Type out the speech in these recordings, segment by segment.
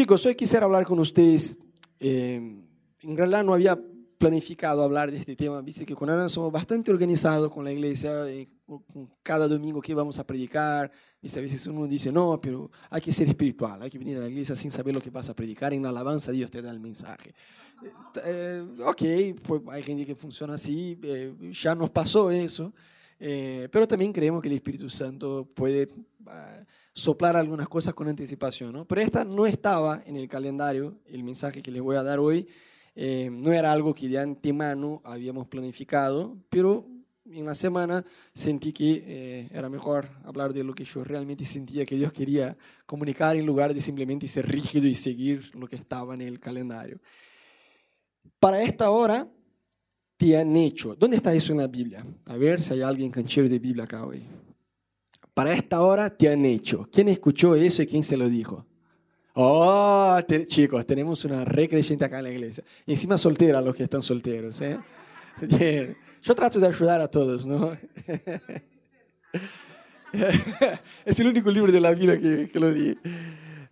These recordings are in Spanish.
Chicos, hoy quisiera hablar con ustedes. eh, en realidad no había planificado hablar de este tema, viste que con Ana somos bastante organizados con la iglesia, eh, con cada domingo que vamos a predicar, viste, a veces uno dice, no, pero hay que ser espiritual, hay que venir a la iglesia sin saber lo que vas a predicar, en la alabanza Dios te da el mensaje. Eh, ok, pues hay gente que funciona así, eh, ya nos pasó eso, eh, pero también creemos que el Espíritu Santo puede ah, soplar algunas cosas con anticipación, ¿no? Pero esta no estaba en el calendario, el mensaje que les voy a dar hoy, eh, no era algo que de antemano habíamos planificado, pero en la semana sentí que eh, era mejor hablar de lo que yo realmente sentía que Dios quería comunicar en lugar de simplemente ser rígido y seguir lo que estaba en el calendario. Para esta hora te han hecho. ¿Dónde está eso en la Biblia? A ver si hay alguien canchero de Biblia acá hoy. Para esta hora te han hecho. ¿Quién escuchó eso y quién se lo dijo? Oh, te- chicos, tenemos una recreyente acá en la iglesia. Encima soltera los que están solteros. ¿eh? Bien. Yo trato de ayudar a todos, ¿no? es el único libro de la Biblia que, que lo di.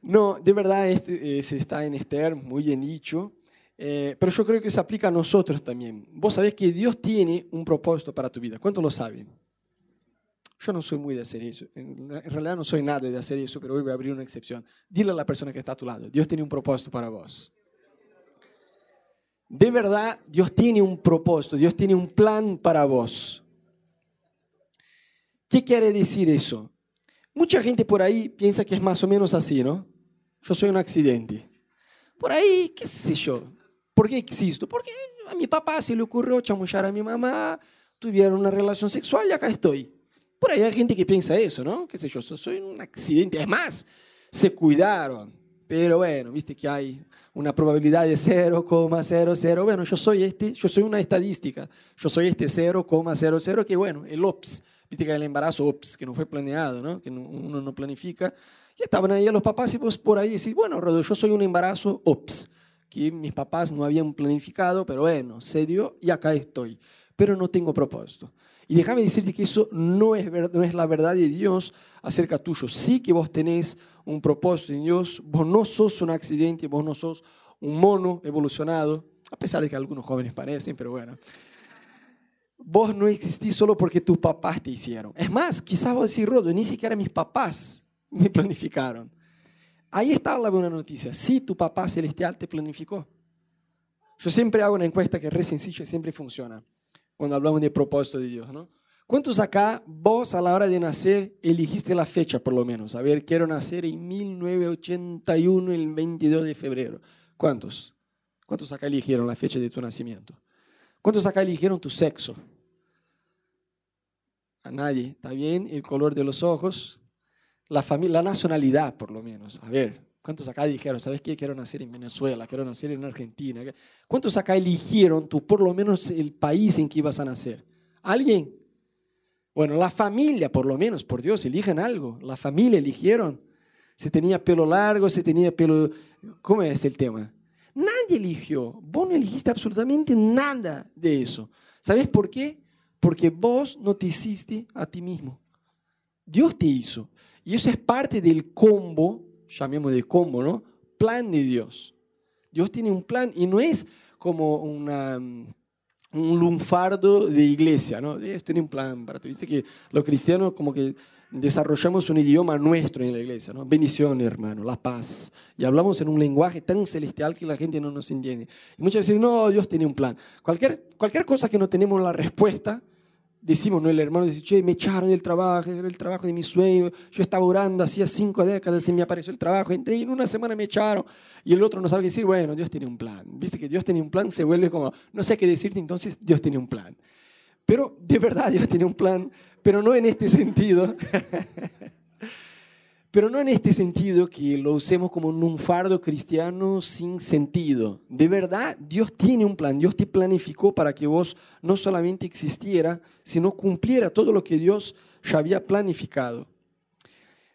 No, de verdad este, eh, se está en Esther, muy bien dicho. Eh, pero yo creo que se aplica a nosotros también. Vos sabés que Dios tiene un propósito para tu vida. ¿Cuántos lo saben? Yo no soy muy de hacer eso. En realidad no soy nada de hacer eso, pero hoy voy a abrir una excepción. Dile a la persona que está a tu lado, Dios tiene un propósito para vos. De verdad, Dios tiene un propósito, Dios tiene un plan para vos. ¿Qué quiere decir eso? Mucha gente por ahí piensa que es más o menos así, ¿no? Yo soy un accidente. Por ahí, qué sé yo. ¿Por qué existo? Porque a mi papá se le ocurrió chamullar a mi mamá, tuvieron una relación sexual y acá estoy. Por ahí hay gente que piensa eso, ¿no? Qué sé yo, so- soy un accidente. Es más, se cuidaron. Pero bueno, viste que hay una probabilidad de 0,00. Bueno, yo soy este, yo soy una estadística. Yo soy este 0,00 que bueno, el OPS. Viste que el embarazo OPS, que no fue planeado, ¿no? Que no- uno no planifica. Y estaban ahí los papás y vos por ahí decís, bueno, Rodo, yo soy un embarazo OPS, que mis papás no habían planificado, pero bueno, se dio y acá estoy. Pero no tengo propósito. Y déjame decirte que eso no es, no es la verdad de Dios acerca tuyo. Sí que vos tenés un propósito en Dios, vos no sos un accidente, vos no sos un mono evolucionado, a pesar de que algunos jóvenes parecen, pero bueno. Vos no existís solo porque tus papás te hicieron. Es más, quizás vos decís, Rodo, ni siquiera mis papás me planificaron. Ahí está la buena noticia. Sí, tu papá celestial te planificó. Yo siempre hago una encuesta que es re y siempre funciona cuando hablamos de propósito de Dios, ¿no? ¿Cuántos acá, vos a la hora de nacer, elegiste la fecha por lo menos? A ver, quiero nacer en 1981, el 22 de febrero. ¿Cuántos? ¿Cuántos acá eligieron la fecha de tu nacimiento? ¿Cuántos acá eligieron tu sexo? A nadie, ¿está bien? El color de los ojos, la familia, la nacionalidad por lo menos. A ver, ¿cuántos acá dijeron, sabes qué? Quiero nacer en Venezuela, quiero nacer en Argentina. ¿Cuántos acá eligieron tú por lo menos el país en que ibas a nacer? ¿Alguien? Bueno, la familia, por lo menos, por Dios, eligen algo. La familia eligieron. Si tenía pelo largo, si tenía pelo... ¿Cómo es el tema? Nadie eligió. Vos no elegiste absolutamente nada de eso. ¿Sabes por qué? Porque vos no te hiciste a ti mismo. Dios te hizo. Y eso es parte del combo, llamemos de combo, ¿no? Plan de Dios. Dios tiene un plan y no es como una, un lunfardo de iglesia, ¿no? Dios tiene un plan para ti. Viste que los cristianos como que desarrollamos un idioma nuestro en la iglesia, ¿no? Bendición, hermano, la paz. Y hablamos en un lenguaje tan celestial que la gente no nos entiende. Y muchas veces, no, Dios tiene un plan. Cualquier, cualquier cosa que no tenemos la respuesta, decimos, ¿no? El hermano dice, che, me echaron del trabajo, era el trabajo de mi sueño, yo estaba orando hacía cinco décadas y me apareció el trabajo, entré y en una semana me echaron. Y el otro no sabe qué decir, bueno, Dios tiene un plan. Viste que Dios tiene un plan, se vuelve como, no sé qué decirte, entonces Dios tiene un plan. Pero de verdad Dios tiene un plan, pero no en este sentido. pero no en este sentido que lo usemos como un fardo cristiano sin sentido. De verdad, Dios tiene un plan, Dios te planificó para que vos no solamente existiera, sino cumpliera todo lo que Dios ya había planificado.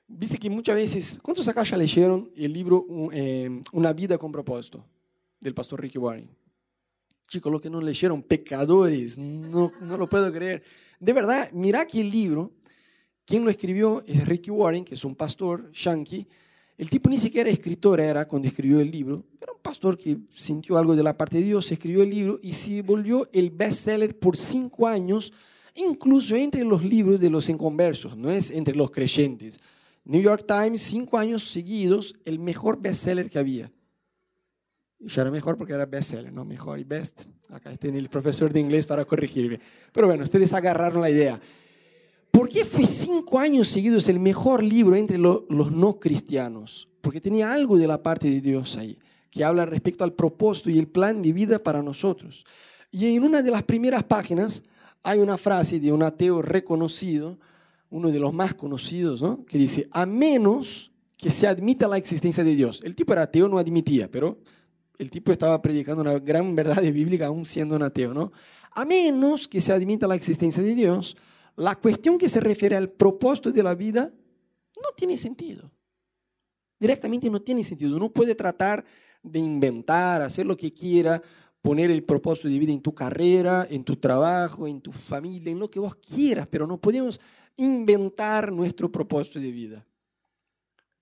Viste que muchas veces, ¿cuántos acá ya leyeron el libro eh, Una vida con propósito del pastor Ricky Warren? Chicos, los que no leyeron, pecadores, no, no lo puedo creer. De verdad, mira que el libro, quien lo escribió es Ricky Warren, que es un pastor yankee, El tipo ni siquiera escritor era cuando escribió el libro, era un pastor que sintió algo de la parte de Dios, escribió el libro y se volvió el bestseller por cinco años, incluso entre los libros de los inconversos, no es entre los creyentes. New York Times, cinco años seguidos, el mejor bestseller que había. Ya era mejor porque era bestseller, no mejor y best. Acá está el profesor de inglés para corregirme. Pero bueno, ustedes agarraron la idea. ¿Por qué fue cinco años seguidos el mejor libro entre los no cristianos? Porque tenía algo de la parte de Dios ahí, que habla respecto al propósito y el plan de vida para nosotros. Y en una de las primeras páginas hay una frase de un ateo reconocido, uno de los más conocidos, ¿no? que dice, a menos que se admita la existencia de Dios. El tipo era ateo, no admitía, pero el tipo estaba predicando una gran verdad bíblica aún siendo un ateo, ¿no? A menos que se admita la existencia de Dios, la cuestión que se refiere al propósito de la vida no tiene sentido. Directamente no tiene sentido. Uno puede tratar de inventar, hacer lo que quiera, poner el propósito de vida en tu carrera, en tu trabajo, en tu familia, en lo que vos quieras, pero no podemos inventar nuestro propósito de vida.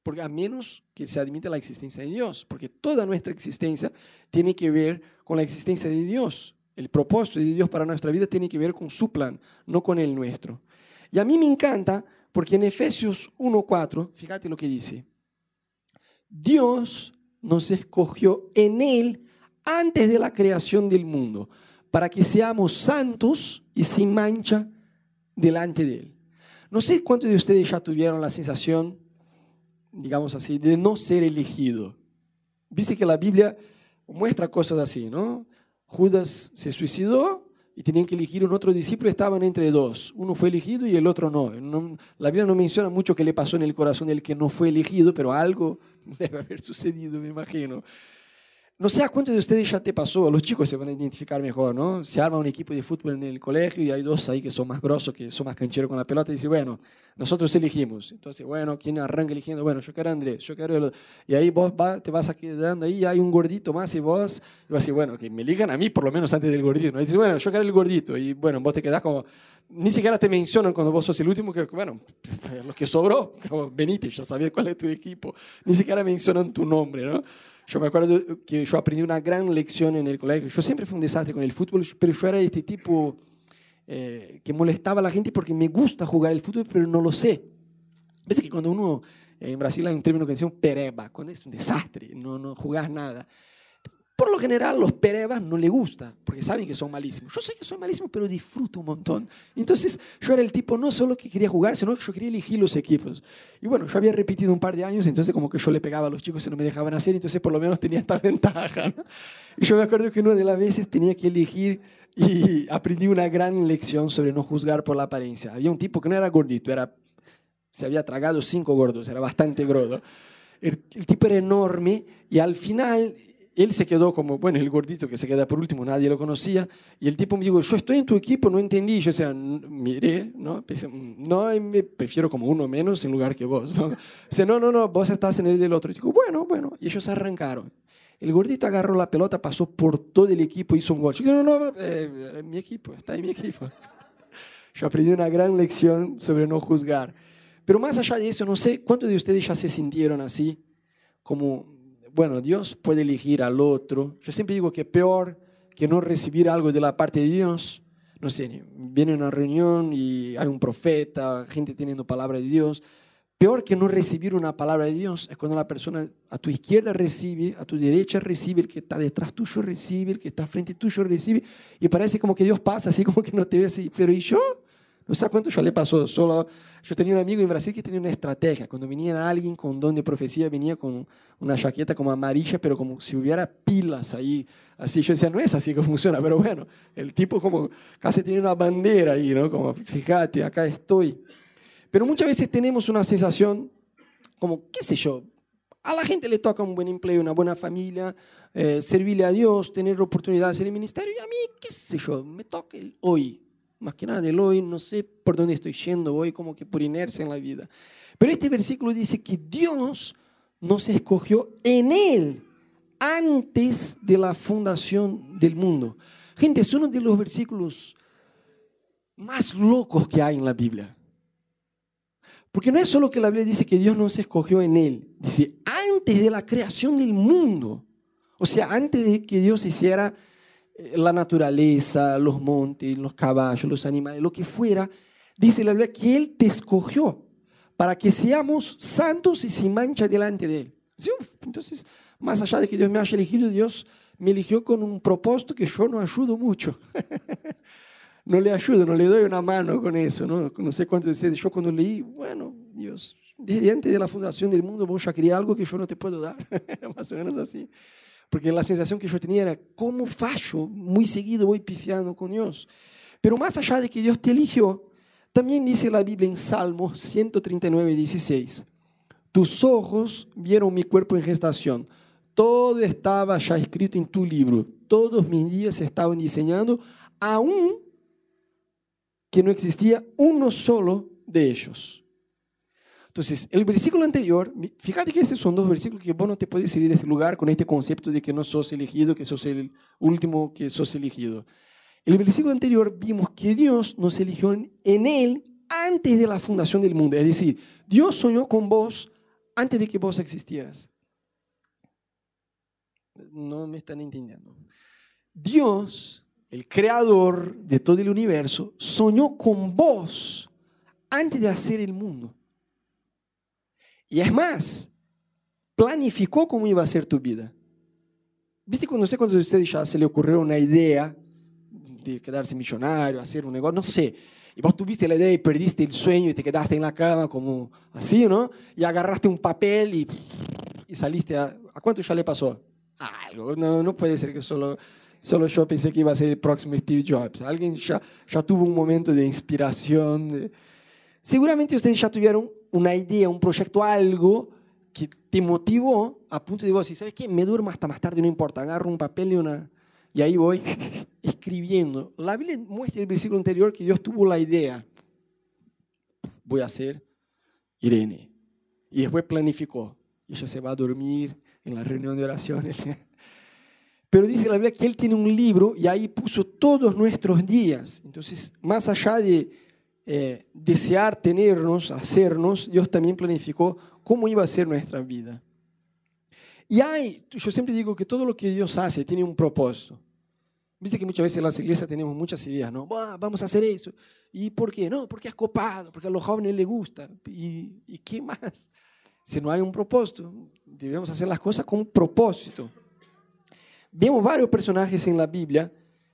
Porque a menos que se admita la existencia de Dios, porque toda nuestra existencia tiene que ver con la existencia de Dios. El propósito de Dios para nuestra vida tiene que ver con su plan, no con el nuestro. Y a mí me encanta porque en Efesios 1.4, fíjate lo que dice, Dios nos escogió en Él antes de la creación del mundo, para que seamos santos y sin mancha delante de Él. No sé cuántos de ustedes ya tuvieron la sensación, digamos así, de no ser elegido. Viste que la Biblia muestra cosas así, ¿no? Judas se suicidó y tenían que elegir un otro discípulo, estaban entre dos. Uno fue elegido y el otro no. La Biblia no menciona mucho qué le pasó en el corazón del que no fue elegido, pero algo debe haber sucedido, me imagino. No sé a cuántos de ustedes ya te pasó, los chicos se van a identificar mejor, ¿no? Se arma un equipo de fútbol en el colegio y hay dos ahí que son más grosos, que son más cancheros con la pelota y dice, bueno, nosotros elegimos. Entonces, bueno, ¿quién arranca eligiendo? Bueno, yo quiero a Andrés, yo quiero... El... Y ahí vos te vas quedando ahí, hay un gordito más y vos, y vas a bueno, que me ligan a mí por lo menos antes del gordito. ¿no? Y dices, bueno, yo quiero el gordito. Y bueno, vos te quedás como... Ni siquiera te mencionan cuando vos sos el último, que bueno, los que sobró, como venite, ya sabés cuál es tu equipo. Ni siquiera mencionan tu nombre, ¿no? Yo me acuerdo que yo aprendí una gran lección en el colegio. Yo siempre fui un desastre con el fútbol, pero yo era este tipo eh, que molestaba a la gente porque me gusta jugar el fútbol, pero no lo sé. Ves que cuando uno, en Brasil hay un término que llama pereba, cuando es un desastre, no, no jugás nada. Por lo general, los perebas no le gusta, porque saben que son malísimos. Yo sé que soy malísimo, pero disfruto un montón. Entonces, yo era el tipo no solo que quería jugar, sino que yo quería elegir los equipos. Y bueno, yo había repetido un par de años, entonces como que yo le pegaba a los chicos y no me dejaban hacer, entonces por lo menos tenía esta ventaja. Y yo me acuerdo que una de las veces tenía que elegir y aprendí una gran lección sobre no juzgar por la apariencia. Había un tipo que no era gordito, era, se había tragado cinco gordos, era bastante gordo. el tipo era enorme y al final él se quedó como, bueno, el gordito que se queda por último, nadie lo conocía, y el tipo me dijo, yo estoy en tu equipo, no entendí, yo, o sea, miré, ¿no? Pensé, no, me prefiero como uno menos en lugar que vos, ¿no? Dice, no, no, no, vos estás en el del otro. Y digo, bueno, bueno, y ellos arrancaron. El gordito agarró la pelota, pasó por todo el equipo, hizo un gol. Yo no, no, eh, mi equipo, está en mi equipo. Yo aprendí una gran lección sobre no juzgar. Pero más allá de eso, no sé cuántos de ustedes ya se sintieron así, como bueno, Dios puede elegir al otro. Yo siempre digo que peor que no recibir algo de la parte de Dios. No sé, viene una reunión y hay un profeta, gente teniendo palabra de Dios. Peor que no recibir una palabra de Dios es cuando la persona a tu izquierda recibe, a tu derecha recibe, el que está detrás tuyo recibe, el que está frente tuyo recibe, y parece como que Dios pasa así como que no te ve así. Pero ¿y yo? No sé cuánto ya le pasó. Solo, yo tenía un amigo en Brasil que tenía una estrategia. Cuando venía alguien con don de profecía, venía con una chaqueta como amarilla, pero como si hubiera pilas ahí. Así yo decía, no es así que funciona, pero bueno, el tipo como casi tiene una bandera ahí, ¿no? Como, fíjate, acá estoy. Pero muchas veces tenemos una sensación como, qué sé yo, a la gente le toca un buen empleo, una buena familia, eh, servirle a Dios, tener oportunidades en el ministerio, y a mí, qué sé yo, me toca el hoy más que nada del hoy, no sé por dónde estoy yendo, voy como que por inercia en la vida. Pero este versículo dice que Dios nos escogió en Él antes de la fundación del mundo. Gente, es uno de los versículos más locos que hay en la Biblia. Porque no es solo que la Biblia dice que Dios nos escogió en Él, dice antes de la creación del mundo. O sea, antes de que Dios hiciera la naturaleza, los montes, los caballos, los animales, lo que fuera, dice la Biblia que Él te escogió para que seamos santos y sin mancha delante de Él. Entonces, más allá de que Dios me haya elegido, Dios me eligió con un propósito que yo no ayudo mucho. no le ayudo, no le doy una mano con eso. No, no sé cuántos de ustedes, yo cuando leí, bueno, Dios, desde antes de la fundación del mundo vos ya quería algo que yo no te puedo dar. más o menos así. Porque la sensación que yo tenía era, ¿cómo fallo? Muy seguido voy pifiando con Dios. Pero más allá de que Dios te eligió, también dice la Biblia en Salmo 139, 16, tus ojos vieron mi cuerpo en gestación, todo estaba ya escrito en tu libro, todos mis días se estaban diseñando, aún que no existía uno solo de ellos. Entonces, el versículo anterior, fíjate que esos son dos versículos que vos no te puedes salir de este lugar con este concepto de que no sos elegido, que sos el último que sos elegido. El versículo anterior vimos que Dios nos eligió en Él antes de la fundación del mundo. Es decir, Dios soñó con vos antes de que vos existieras. No me están entendiendo. Dios, el creador de todo el universo, soñó con vos antes de hacer el mundo. Y es más, planificó cómo iba a ser tu vida. ¿Viste sé cuando a usted ya se le ocurrió una idea de quedarse millonario, hacer un negocio, no sé. Y vos tuviste la idea y perdiste el sueño y te quedaste en la cama como así, ¿no? Y agarraste un papel y, y saliste a... ¿A cuánto ya le pasó? Algo, no, no puede ser que solo, solo yo pensé que iba a ser el próximo Steve Jobs. Alguien ya, ya tuvo un momento de inspiración. Seguramente ustedes ya tuvieron una idea, un proyecto, algo que te motivó a punto de vos decir, ¿sabes qué? Me duermo hasta más tarde, no importa, agarro un papel y una, y ahí voy escribiendo. La Biblia muestra el versículo anterior que Dios tuvo la idea. Voy a hacer Irene. Y después planificó. Y ella se va a dormir en la reunión de oraciones. Pero dice la Biblia que Él tiene un libro y ahí puso todos nuestros días. Entonces, más allá de eh, desear tenernos, hacernos, Dios también planificó cómo iba a ser nuestra vida. Y hay, yo siempre digo que todo lo que Dios hace tiene un propósito. Viste que muchas veces en las iglesias tenemos muchas ideas, ¿no? vamos a hacer eso. ¿Y por qué? No, porque es copado, porque a los jóvenes les gusta. ¿Y, ¿Y qué más? Si no hay un propósito, debemos hacer las cosas con propósito. Vemos varios personajes en la Biblia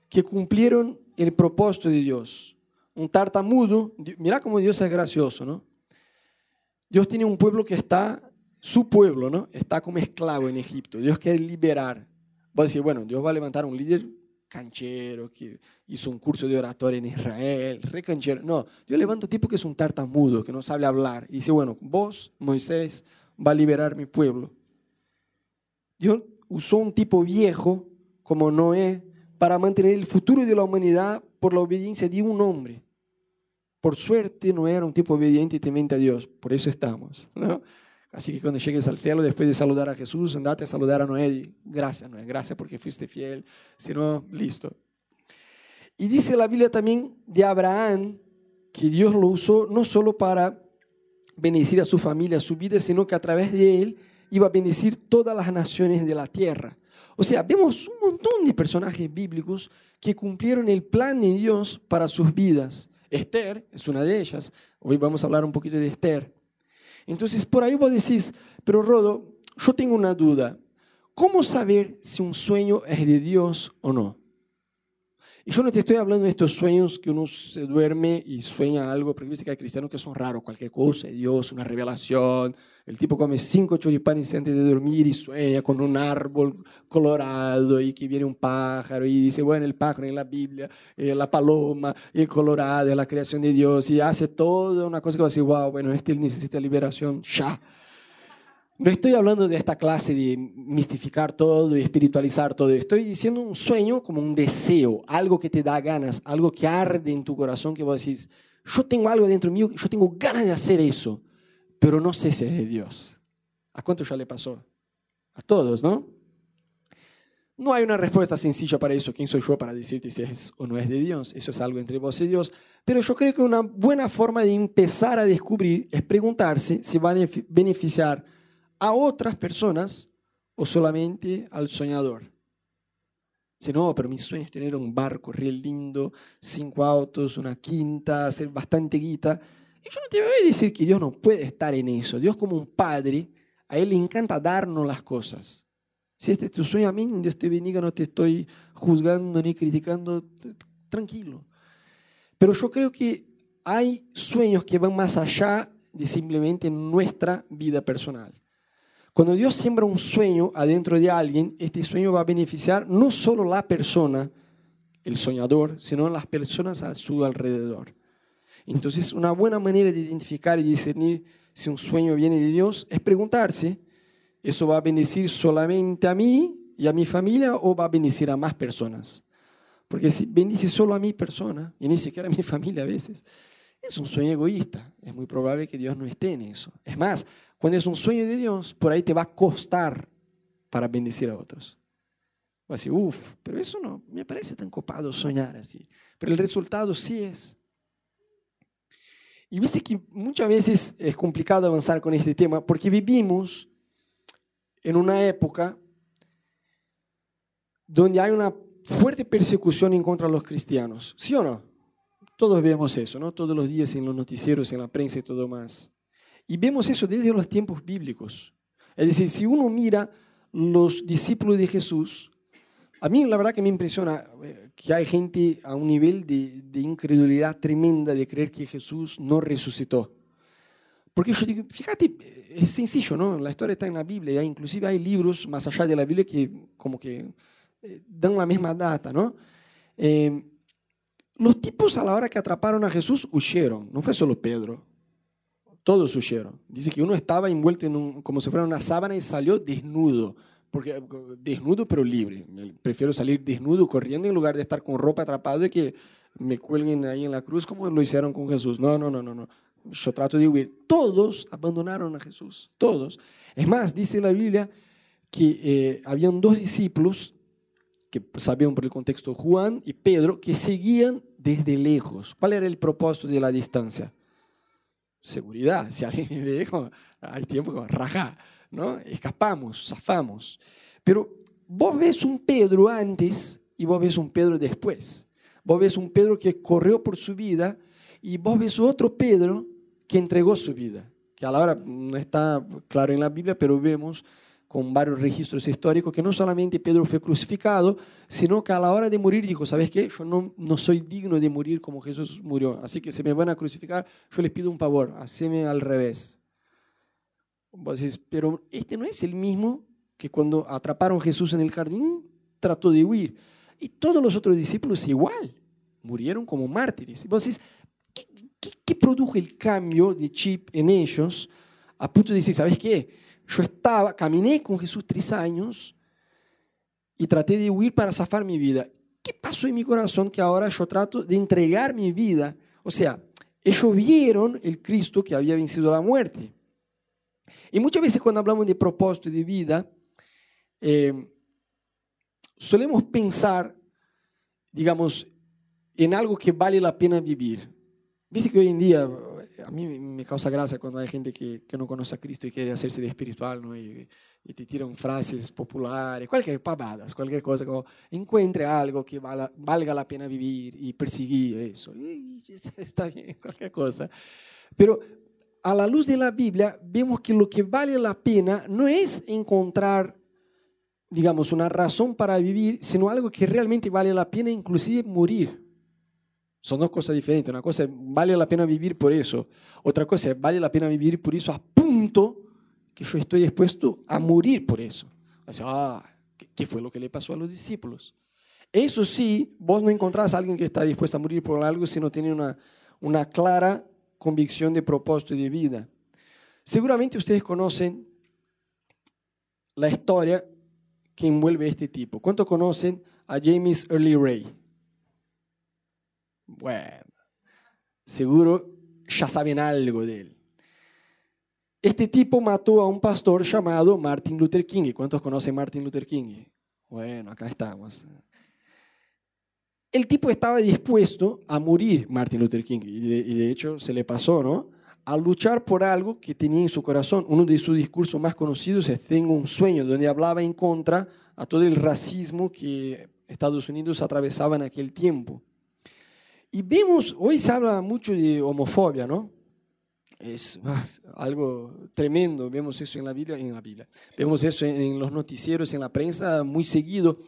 que cumplieron el propósito de Dios. Un tartamudo, mira cómo Dios es gracioso, ¿no? Dios tiene un pueblo que está su pueblo ¿no? está como esclavo en Egipto. Dios quiere liberar. Va a bueno, Dios va a levantar un líder canchero que hizo un curso de oratoria en Israel, re canchero. No, Dios levanta un tipo que es un tartamudo, que no sabe hablar. Y dice, bueno, vos, Moisés, va a liberar mi pueblo. Dios usó un tipo viejo como Noé para mantener el futuro de la humanidad por la obediencia de un hombre. Por suerte no era un tipo obediente y temente a Dios, por eso estamos. ¿no? Así que cuando llegues al cielo, después de saludar a Jesús, andate a saludar a Noé. gracias, Noé, gracias porque fuiste fiel. Si no, listo. Y dice la Biblia también de Abraham que Dios lo usó no solo para bendecir a su familia, a su vida, sino que a través de él iba a bendecir todas las naciones de la tierra. O sea, vemos un montón de personajes bíblicos que cumplieron el plan de Dios para sus vidas. Esther es una de ellas. Hoy vamos a hablar un poquito de Esther. Entonces, por ahí vos decís, pero Rodo, yo tengo una duda. ¿Cómo saber si un sueño es de Dios o no? Y yo no te estoy hablando de estos sueños que uno se duerme y sueña algo, porque viste que hay cristianos que son raros, cualquier cosa, Dios, una revelación. El tipo come cinco choripanes antes de dormir y sueña con un árbol colorado y que viene un pájaro y dice, bueno, el pájaro en la Biblia, eh, la paloma, el colorado, la creación de Dios y hace toda una cosa que va a decir, wow, bueno, este necesita liberación ya. No estoy hablando de esta clase de mistificar todo y espiritualizar todo. Estoy diciendo un sueño como un deseo, algo que te da ganas, algo que arde en tu corazón, que vos decís, yo tengo algo dentro mío, yo tengo ganas de hacer eso, pero no sé si es de Dios. ¿A cuánto ya le pasó? A todos, ¿no? No hay una respuesta sencilla para eso. ¿Quién soy yo para decirte si es o no es de Dios? Eso es algo entre vos y Dios. Pero yo creo que una buena forma de empezar a descubrir es preguntarse si va a beneficiar a otras personas o solamente al soñador. Si no, pero mi sueño es tener un barco re lindo, cinco autos, una quinta, hacer bastante guita. Y yo no te voy a decir que Dios no puede estar en eso. Dios como un padre, a Él le encanta darnos las cosas. Si este es tu sueño, amén, Dios te bendiga, no te estoy juzgando ni criticando, tranquilo. Pero yo creo que hay sueños que van más allá de simplemente nuestra vida personal. Cuando Dios siembra un sueño adentro de alguien, este sueño va a beneficiar no solo la persona, el soñador, sino las personas a su alrededor. Entonces, una buena manera de identificar y discernir si un sueño viene de Dios es preguntarse, ¿eso va a bendecir solamente a mí y a mi familia o va a bendecir a más personas? Porque si bendice solo a mi persona, y ni siquiera a mi familia a veces, es un sueño egoísta. Es muy probable que Dios no esté en eso. Es más, cuando es un sueño de Dios, por ahí te va a costar para bendecir a otros. Va a decir, uff, pero eso no me parece tan copado soñar así. Pero el resultado sí es. Y viste que muchas veces es complicado avanzar con este tema porque vivimos en una época donde hay una fuerte persecución en contra de los cristianos, ¿sí o no? Todos vemos eso, ¿no? Todos los días en los noticieros, en la prensa y todo más. Y vemos eso desde los tiempos bíblicos. Es decir, si uno mira los discípulos de Jesús, a mí la verdad que me impresiona eh, que hay gente a un nivel de, de incredulidad tremenda de creer que Jesús no resucitó. Porque yo digo, fíjate, es sencillo, ¿no? La historia está en la Biblia, inclusive hay libros más allá de la Biblia que como que eh, dan la misma data, ¿no? Eh, los tipos a la hora que atraparon a Jesús huyeron, no fue solo Pedro, todos huyeron. Dice que uno estaba envuelto en un, como si fuera una sábana y salió desnudo, porque desnudo pero libre. Prefiero salir desnudo corriendo en lugar de estar con ropa atrapado y que me cuelguen ahí en la cruz como lo hicieron con Jesús. No, no, no, no, no. Yo trato de huir. Todos abandonaron a Jesús, todos. Es más, dice la Biblia que eh, habían dos discípulos que sabían por el contexto, Juan y Pedro, que seguían desde lejos. ¿Cuál era el propósito de la distancia? Seguridad. Si alguien me ve, hay tiempo que raja, ¿no? Escapamos, zafamos. Pero vos ves un Pedro antes y vos ves un Pedro después. Vos ves un Pedro que corrió por su vida y vos ves otro Pedro que entregó su vida, que a la hora no está claro en la Biblia, pero vemos con varios registros históricos, que no solamente Pedro fue crucificado, sino que a la hora de morir dijo, ¿sabes qué? Yo no, no soy digno de morir como Jesús murió, así que si me van a crucificar, yo les pido un favor, haceme al revés. pero este no es el mismo que cuando atraparon a Jesús en el jardín, trató de huir. Y todos los otros discípulos igual, murieron como mártires. Y vos decís, ¿qué, qué, qué produjo el cambio de chip en ellos a punto de decir, ¿sabes qué? Yo estaba, caminé con Jesús tres años y traté de huir para zafar mi vida. ¿Qué pasó en mi corazón que ahora yo trato de entregar mi vida? O sea, ellos vieron el Cristo que había vencido la muerte. Y muchas veces cuando hablamos de propósito de vida, eh, solemos pensar, digamos, en algo que vale la pena vivir. Viste que hoy en día a mí me causa gracia cuando hay gente que, que no conoce a Cristo y quiere hacerse de espiritual, ¿no? Y, y te tiran frases populares, cualquier pavadas, cualquier cosa, como encuentre algo que valga, valga la pena vivir y perseguir eso. Y, está bien, cualquier cosa. Pero a la luz de la Biblia vemos que lo que vale la pena no es encontrar, digamos, una razón para vivir, sino algo que realmente vale la pena, inclusive morir. Son dos cosas diferentes. Una cosa es, vale la pena vivir por eso. Otra cosa es, vale la pena vivir por eso a punto que yo estoy dispuesto a morir por eso. Ah, ¿qué fue lo que le pasó a los discípulos? Eso sí, vos no encontrás a alguien que está dispuesto a morir por algo si no tiene una, una clara convicción de propósito y de vida. Seguramente ustedes conocen la historia que envuelve este tipo. ¿Cuántos conocen a James Early Ray? Bueno, seguro ya saben algo de él. Este tipo mató a un pastor llamado Martin Luther King. ¿Cuántos conocen Martin Luther King? Bueno, acá estamos. El tipo estaba dispuesto a morir, Martin Luther King, y de, y de hecho se le pasó, ¿no? A luchar por algo que tenía en su corazón. Uno de sus discursos más conocidos es Tengo un sueño, donde hablaba en contra a todo el racismo que Estados Unidos atravesaba en aquel tiempo. Y vemos, hoy se habla mucho de homofobia, ¿no? Es ah, algo tremendo, vemos eso en la Biblia, en la Biblia, vemos eso en los noticieros, en la prensa muy seguido.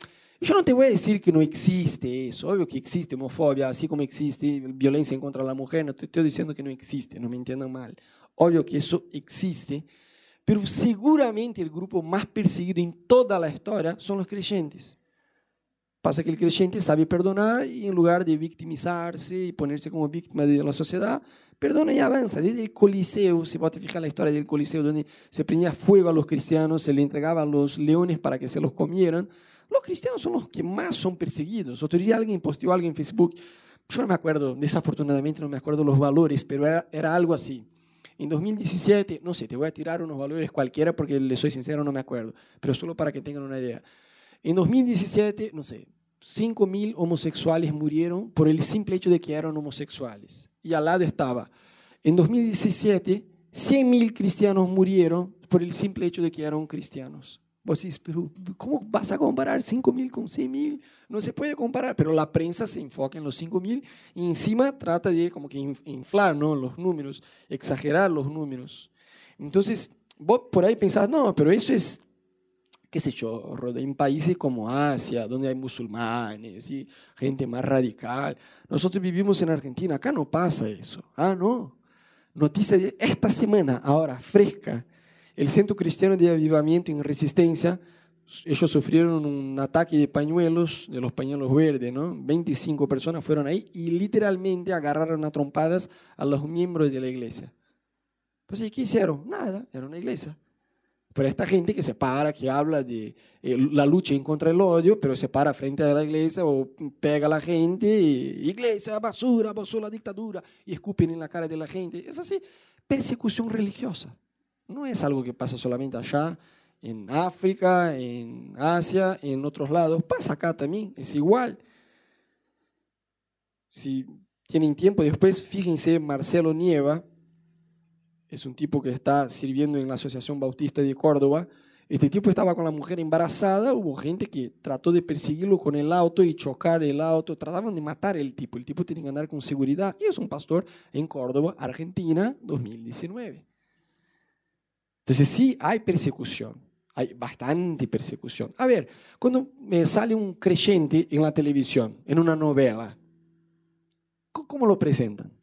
Yo no te voy a decir que no existe eso, obvio que existe homofobia, así como existe violencia en contra de la mujer, no te estoy diciendo que no existe, no me entiendan mal. Obvio que eso existe, pero seguramente el grupo más perseguido en toda la historia son los creyentes. Pasa que el creyente sabe perdonar y en lugar de victimizarse y ponerse como víctima de la sociedad, perdona y avanza. Desde el Coliseo, si vos te fijas la historia del Coliseo, donde se prendía fuego a los cristianos, se le entregaban los leones para que se los comieran, los cristianos son los que más son perseguidos. Otro día alguien posteó algo en Facebook, yo no me acuerdo, desafortunadamente no me acuerdo los valores, pero era, era algo así. En 2017, no sé, te voy a tirar unos valores cualquiera porque le soy sincero, no me acuerdo, pero solo para que tengan una idea. En 2017, no sé, 5.000 homosexuales murieron por el simple hecho de que eran homosexuales. Y al lado estaba, en 2017, 100.000 cristianos murieron por el simple hecho de que eran cristianos. Vos decís, pero ¿cómo vas a comparar 5.000 con 100.000? No se puede comparar, pero la prensa se enfoca en los 5.000 y encima trata de como que inflar ¿no? los números, exagerar los números. Entonces, vos por ahí pensás, no, pero eso es qué sé yo, en países como Asia, donde hay musulmanes y gente más radical. Nosotros vivimos en Argentina, acá no pasa eso. Ah, no. Noticia de esta semana, ahora fresca, el Centro Cristiano de Avivamiento en Resistencia, ellos sufrieron un ataque de pañuelos, de los pañuelos verdes, ¿no? 25 personas fueron ahí y literalmente agarraron a trompadas a los miembros de la iglesia. Pues, ¿y qué hicieron? Nada, era una iglesia. Pero esta gente que se para, que habla de eh, la lucha contra del odio, pero se para frente a la iglesia o pega a la gente, iglesia, basura, basura, la dictadura, y escupen en la cara de la gente. Es así, persecución religiosa. No es algo que pasa solamente allá, en África, en Asia, en otros lados. Pasa acá también, es igual. Si tienen tiempo, después fíjense Marcelo Nieva, es un tipo que está sirviendo en la Asociación Bautista de Córdoba. Este tipo estaba con la mujer embarazada, hubo gente que trató de perseguirlo con el auto y chocar el auto, trataban de matar el tipo, el tipo tenía que andar con seguridad y es un pastor en Córdoba, Argentina, 2019. Entonces sí hay persecución, hay bastante persecución. A ver, cuando me sale un creyente en la televisión, en una novela, ¿cómo lo presentan?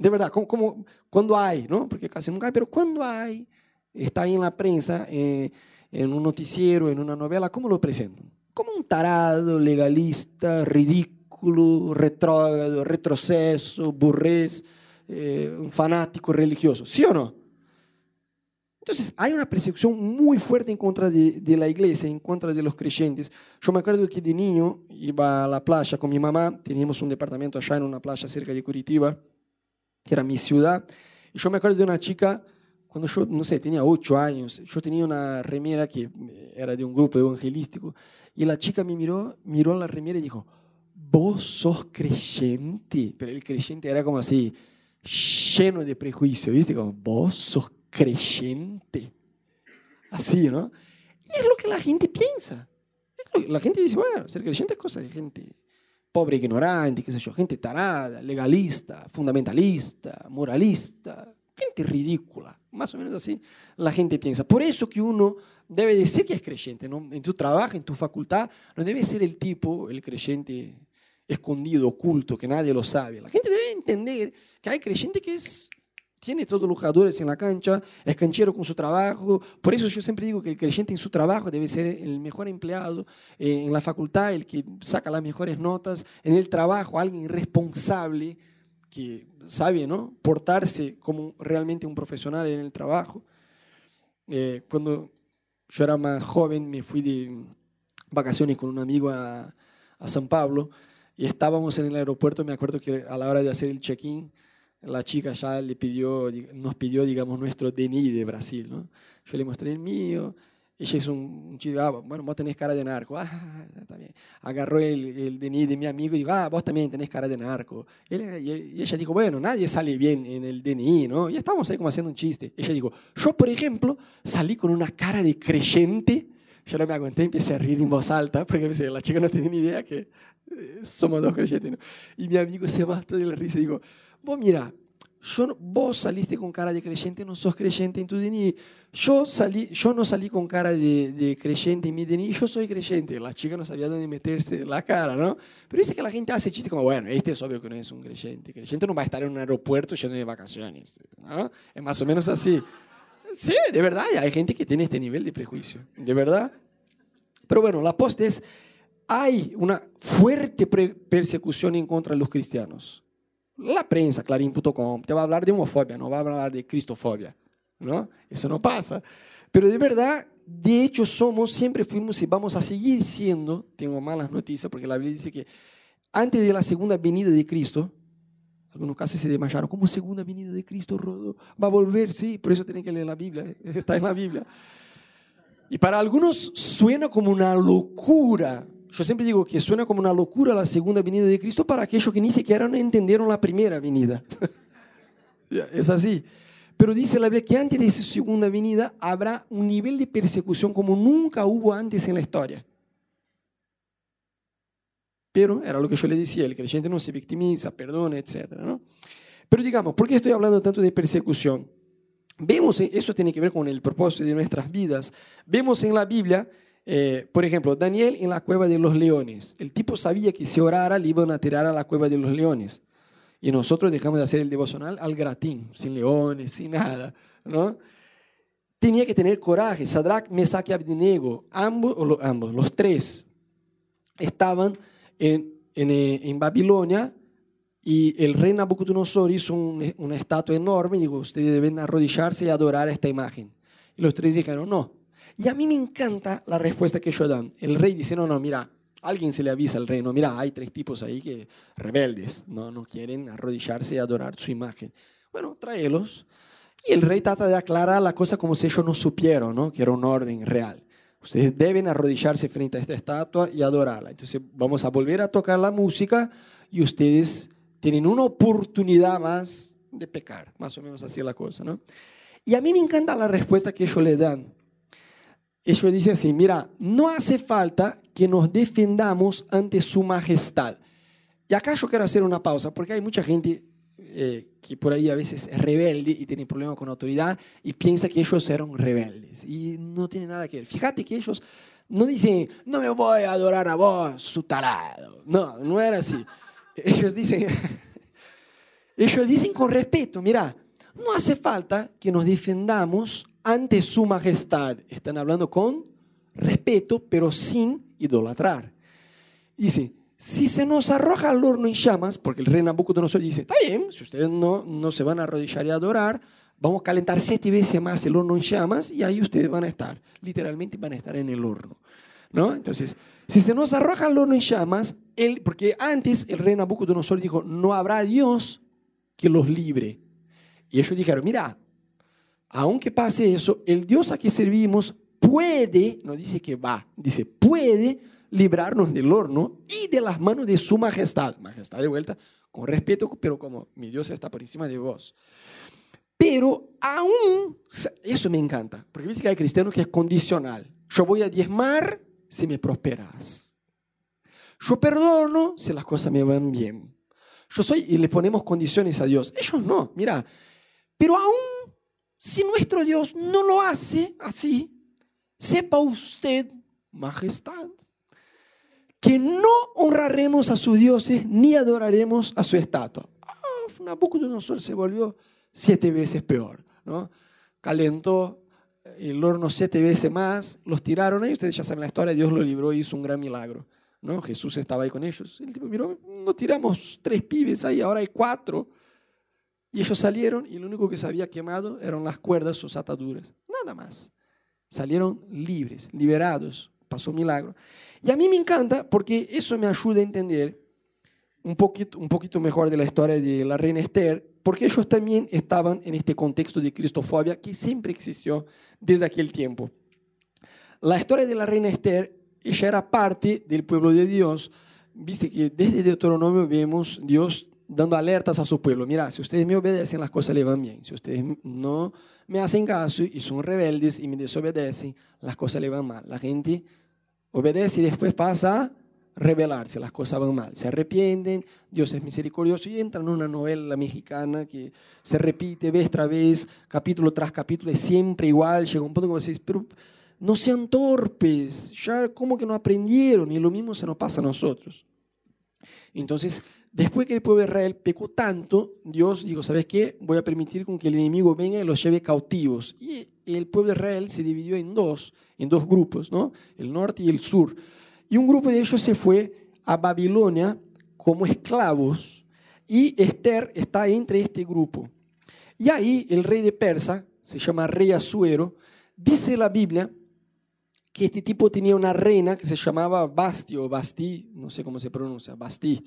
De verdad, como, cuando hay, ¿no? Porque casi nunca hay, pero cuando hay, está ahí en la prensa, eh, en un noticiero, en una novela, ¿cómo lo presentan? Como un tarado, legalista, ridículo, retrógrado, retroceso, burrés, eh, un fanático religioso, ¿sí o no? Entonces, hay una persecución muy fuerte en contra de, de, la iglesia, en contra de los creyentes. Yo me acuerdo que de niño iba a la playa con mi mamá, teníamos un departamento allá en una playa cerca de Curitiba, que era mi ciudad. Y yo me acuerdo de una chica, cuando yo, no sé, tenía ocho años, yo tenía una remera que era de un grupo evangelístico, y la chica me miró, miró la remera y dijo, vos sos creyente. Pero el creyente era como así, lleno de prejuicio, ¿viste? Como, vos sos creyente. Así, ¿no? Y es lo que la gente piensa. La gente dice, bueno, ser creyente es cosa de gente pobre, ignorante, qué sé yo, gente tarada, legalista, fundamentalista, moralista, gente ridícula, más o menos así la gente piensa. Por eso que uno debe decir que es creyente, ¿no? en tu trabajo, en tu facultad, no debe ser el tipo, el creyente escondido, oculto, que nadie lo sabe. La gente debe entender que hay creyente que es tiene todos los jugadores en la cancha, es canchero con su trabajo. Por eso yo siempre digo que el creyente en su trabajo debe ser el mejor empleado, eh, en la facultad el que saca las mejores notas, en el trabajo alguien responsable que sabe ¿no? portarse como realmente un profesional en el trabajo. Eh, cuando yo era más joven me fui de vacaciones con un amigo a, a San Pablo y estábamos en el aeropuerto, me acuerdo que a la hora de hacer el check-in, la chica ya le pidió, nos pidió, digamos, nuestro DNI de Brasil. ¿no? Yo le mostré el mío ella hizo un, chiste, ah, bueno, vos tenés cara de narco. Ah, está bien. Agarró el, el DNI de mi amigo y dijo, ah, vos también tenés cara de narco. Y ella dijo, bueno, nadie sale bien en el DNI, ¿no? Y estábamos ahí como haciendo un chiste. Ella dijo, yo, por ejemplo, salí con una cara de creyente. Yo no me aguanté y empecé a reír en voz alta, porque la chica no tenía ni idea que eh, somos dos creyentes. ¿no? Y mi amigo se mató de la risa y dijo, vos mira, yo, vos saliste con cara de creyente, no sos creyente en tu DNI. Yo, salí, yo no salí con cara de, de, creyente en mi DNI, yo soy creyente. La chica no sabía dónde meterse la cara, ¿no? Pero dice que la gente hace chistes como, bueno, este es obvio que no es un creyente. Creyente no va a estar en un aeropuerto lleno de vacaciones, ¿no? Es más o menos así. Sí, de verdad, hay gente que tiene este nivel de prejuicio, de verdad. Pero bueno, la post es, hay una fuerte persecución en contra de los cristianos la prensa, clarín.com, te va a hablar de homofobia, no va a hablar de cristofobia, ¿no? Eso no pasa. Pero de verdad, de hecho somos, siempre fuimos y vamos a seguir siendo, tengo malas noticias porque la Biblia dice que antes de la segunda venida de Cristo, algunos casi se desmayaron, como segunda venida de Cristo, Rodo? Va a volver, sí, por eso tienen que leer la Biblia, está en la Biblia. Y para algunos suena como una locura yo siempre digo que suena como una locura la segunda venida de Cristo para aquellos que ni siquiera entendieron la primera venida. es así. Pero dice la Biblia que antes de esa segunda venida habrá un nivel de persecución como nunca hubo antes en la historia. Pero era lo que yo le decía, el creyente no se victimiza, perdona, etc. ¿no? Pero digamos, ¿por qué estoy hablando tanto de persecución? Vemos, eso tiene que ver con el propósito de nuestras vidas. Vemos en la Biblia eh, por ejemplo, Daniel en la cueva de los leones. El tipo sabía que si orara le iban a tirar a la cueva de los leones. Y nosotros dejamos de hacer el devocional al gratín, sin leones, sin nada. ¿no? Tenía que tener coraje. Sadrach, Mesach y Abednego, ambos, ambos, los tres, estaban en, en, eh, en Babilonia y el rey Nabucodonosor hizo una estatua enorme y dijo, ustedes deben arrodillarse y adorar esta imagen. Y los tres dijeron, no, y a mí me encanta la respuesta que ellos dan. El rey dice, no, no, mira, alguien se le avisa al rey, no, mira, hay tres tipos ahí que rebeldes, no, no quieren arrodillarse y adorar su imagen. Bueno, tráelos. Y el rey trata de aclarar la cosa como si ellos no supieran, ¿no? que era un orden real. Ustedes deben arrodillarse frente a esta estatua y adorarla. Entonces vamos a volver a tocar la música y ustedes tienen una oportunidad más de pecar, más o menos así la cosa. ¿no? Y a mí me encanta la respuesta que ellos le dan ellos dicen así, mira, no hace falta que nos defendamos ante su majestad. Y acá yo quiero hacer una pausa, porque hay mucha gente eh, que por ahí a veces es rebelde y tiene problemas con autoridad y piensa que ellos eran rebeldes. Y no tiene nada que ver. Fíjate que ellos no dicen, no me voy a adorar a vos, su talado. No, no era así. Ellos dicen, ellos dicen con respeto, mira, no hace falta que nos defendamos ante su majestad. Están hablando con respeto, pero sin idolatrar. Dice, si se nos arroja al horno en llamas, porque el rey Nabucodonosor dice, está bien, si ustedes no, no se van a arrodillar y adorar, vamos a calentar siete veces más el horno en llamas y ahí ustedes van a estar, literalmente van a estar en el horno. ¿no? Entonces, si se nos arroja al horno en llamas, él, porque antes el rey Nabucodonosor dijo, no habrá Dios que los libre. Y ellos dijeron, mira, aunque pase eso, el Dios a que servimos puede, no dice que va, dice puede librarnos del horno y de las manos de su majestad. Majestad de vuelta, con respeto, pero como mi Dios está por encima de vos. Pero aún, eso me encanta, porque dice que hay cristianos que es condicional. Yo voy a diezmar si me prosperas. Yo perdono si las cosas me van bien. Yo soy, y le ponemos condiciones a Dios. Ellos no, mira. Pero aún si nuestro Dios no lo hace así, sepa usted, majestad, que no honraremos a sus dioses ni adoraremos a su estatua. Ah, Nabucodonosor se volvió siete veces peor, ¿no? Calentó el horno siete veces más, los tiraron ahí, ustedes ya saben la historia, Dios lo libró y hizo un gran milagro, ¿no? Jesús estaba ahí con ellos. El tipo miró, no tiramos tres pibes ahí, ahora hay cuatro. Y ellos salieron y lo único que se había quemado eran las cuerdas, sus ataduras. Nada más. Salieron libres, liberados. Pasó milagro. Y a mí me encanta porque eso me ayuda a entender un poquito, un poquito mejor de la historia de la reina Esther, porque ellos también estaban en este contexto de cristofobia que siempre existió desde aquel tiempo. La historia de la reina Esther, ella era parte del pueblo de Dios. Viste que desde Deuteronomio vemos Dios dando alertas a su pueblo. Mira, si ustedes me obedecen, las cosas le van bien. Si ustedes no me hacen caso y son rebeldes y me desobedecen, las cosas le van mal. La gente obedece y después pasa a rebelarse, las cosas van mal. Se arrepienten, Dios es misericordioso y entra en una novela mexicana que se repite vez tras vez, capítulo tras capítulo, es siempre igual. Llega un punto que decís, pero no sean torpes, ya como que no aprendieron y lo mismo se nos pasa a nosotros. Entonces, después que el pueblo de Israel pecó tanto, Dios dijo, ¿sabes qué? Voy a permitir que el enemigo venga y los lleve cautivos. Y el pueblo de Israel se dividió en dos, en dos grupos, ¿no? El norte y el sur. Y un grupo de ellos se fue a Babilonia como esclavos y Esther está entre este grupo. Y ahí el rey de Persa, se llama rey Asuero, dice la Biblia que este tipo tenía una reina que se llamaba Basti o Basti, no sé cómo se pronuncia, Basti.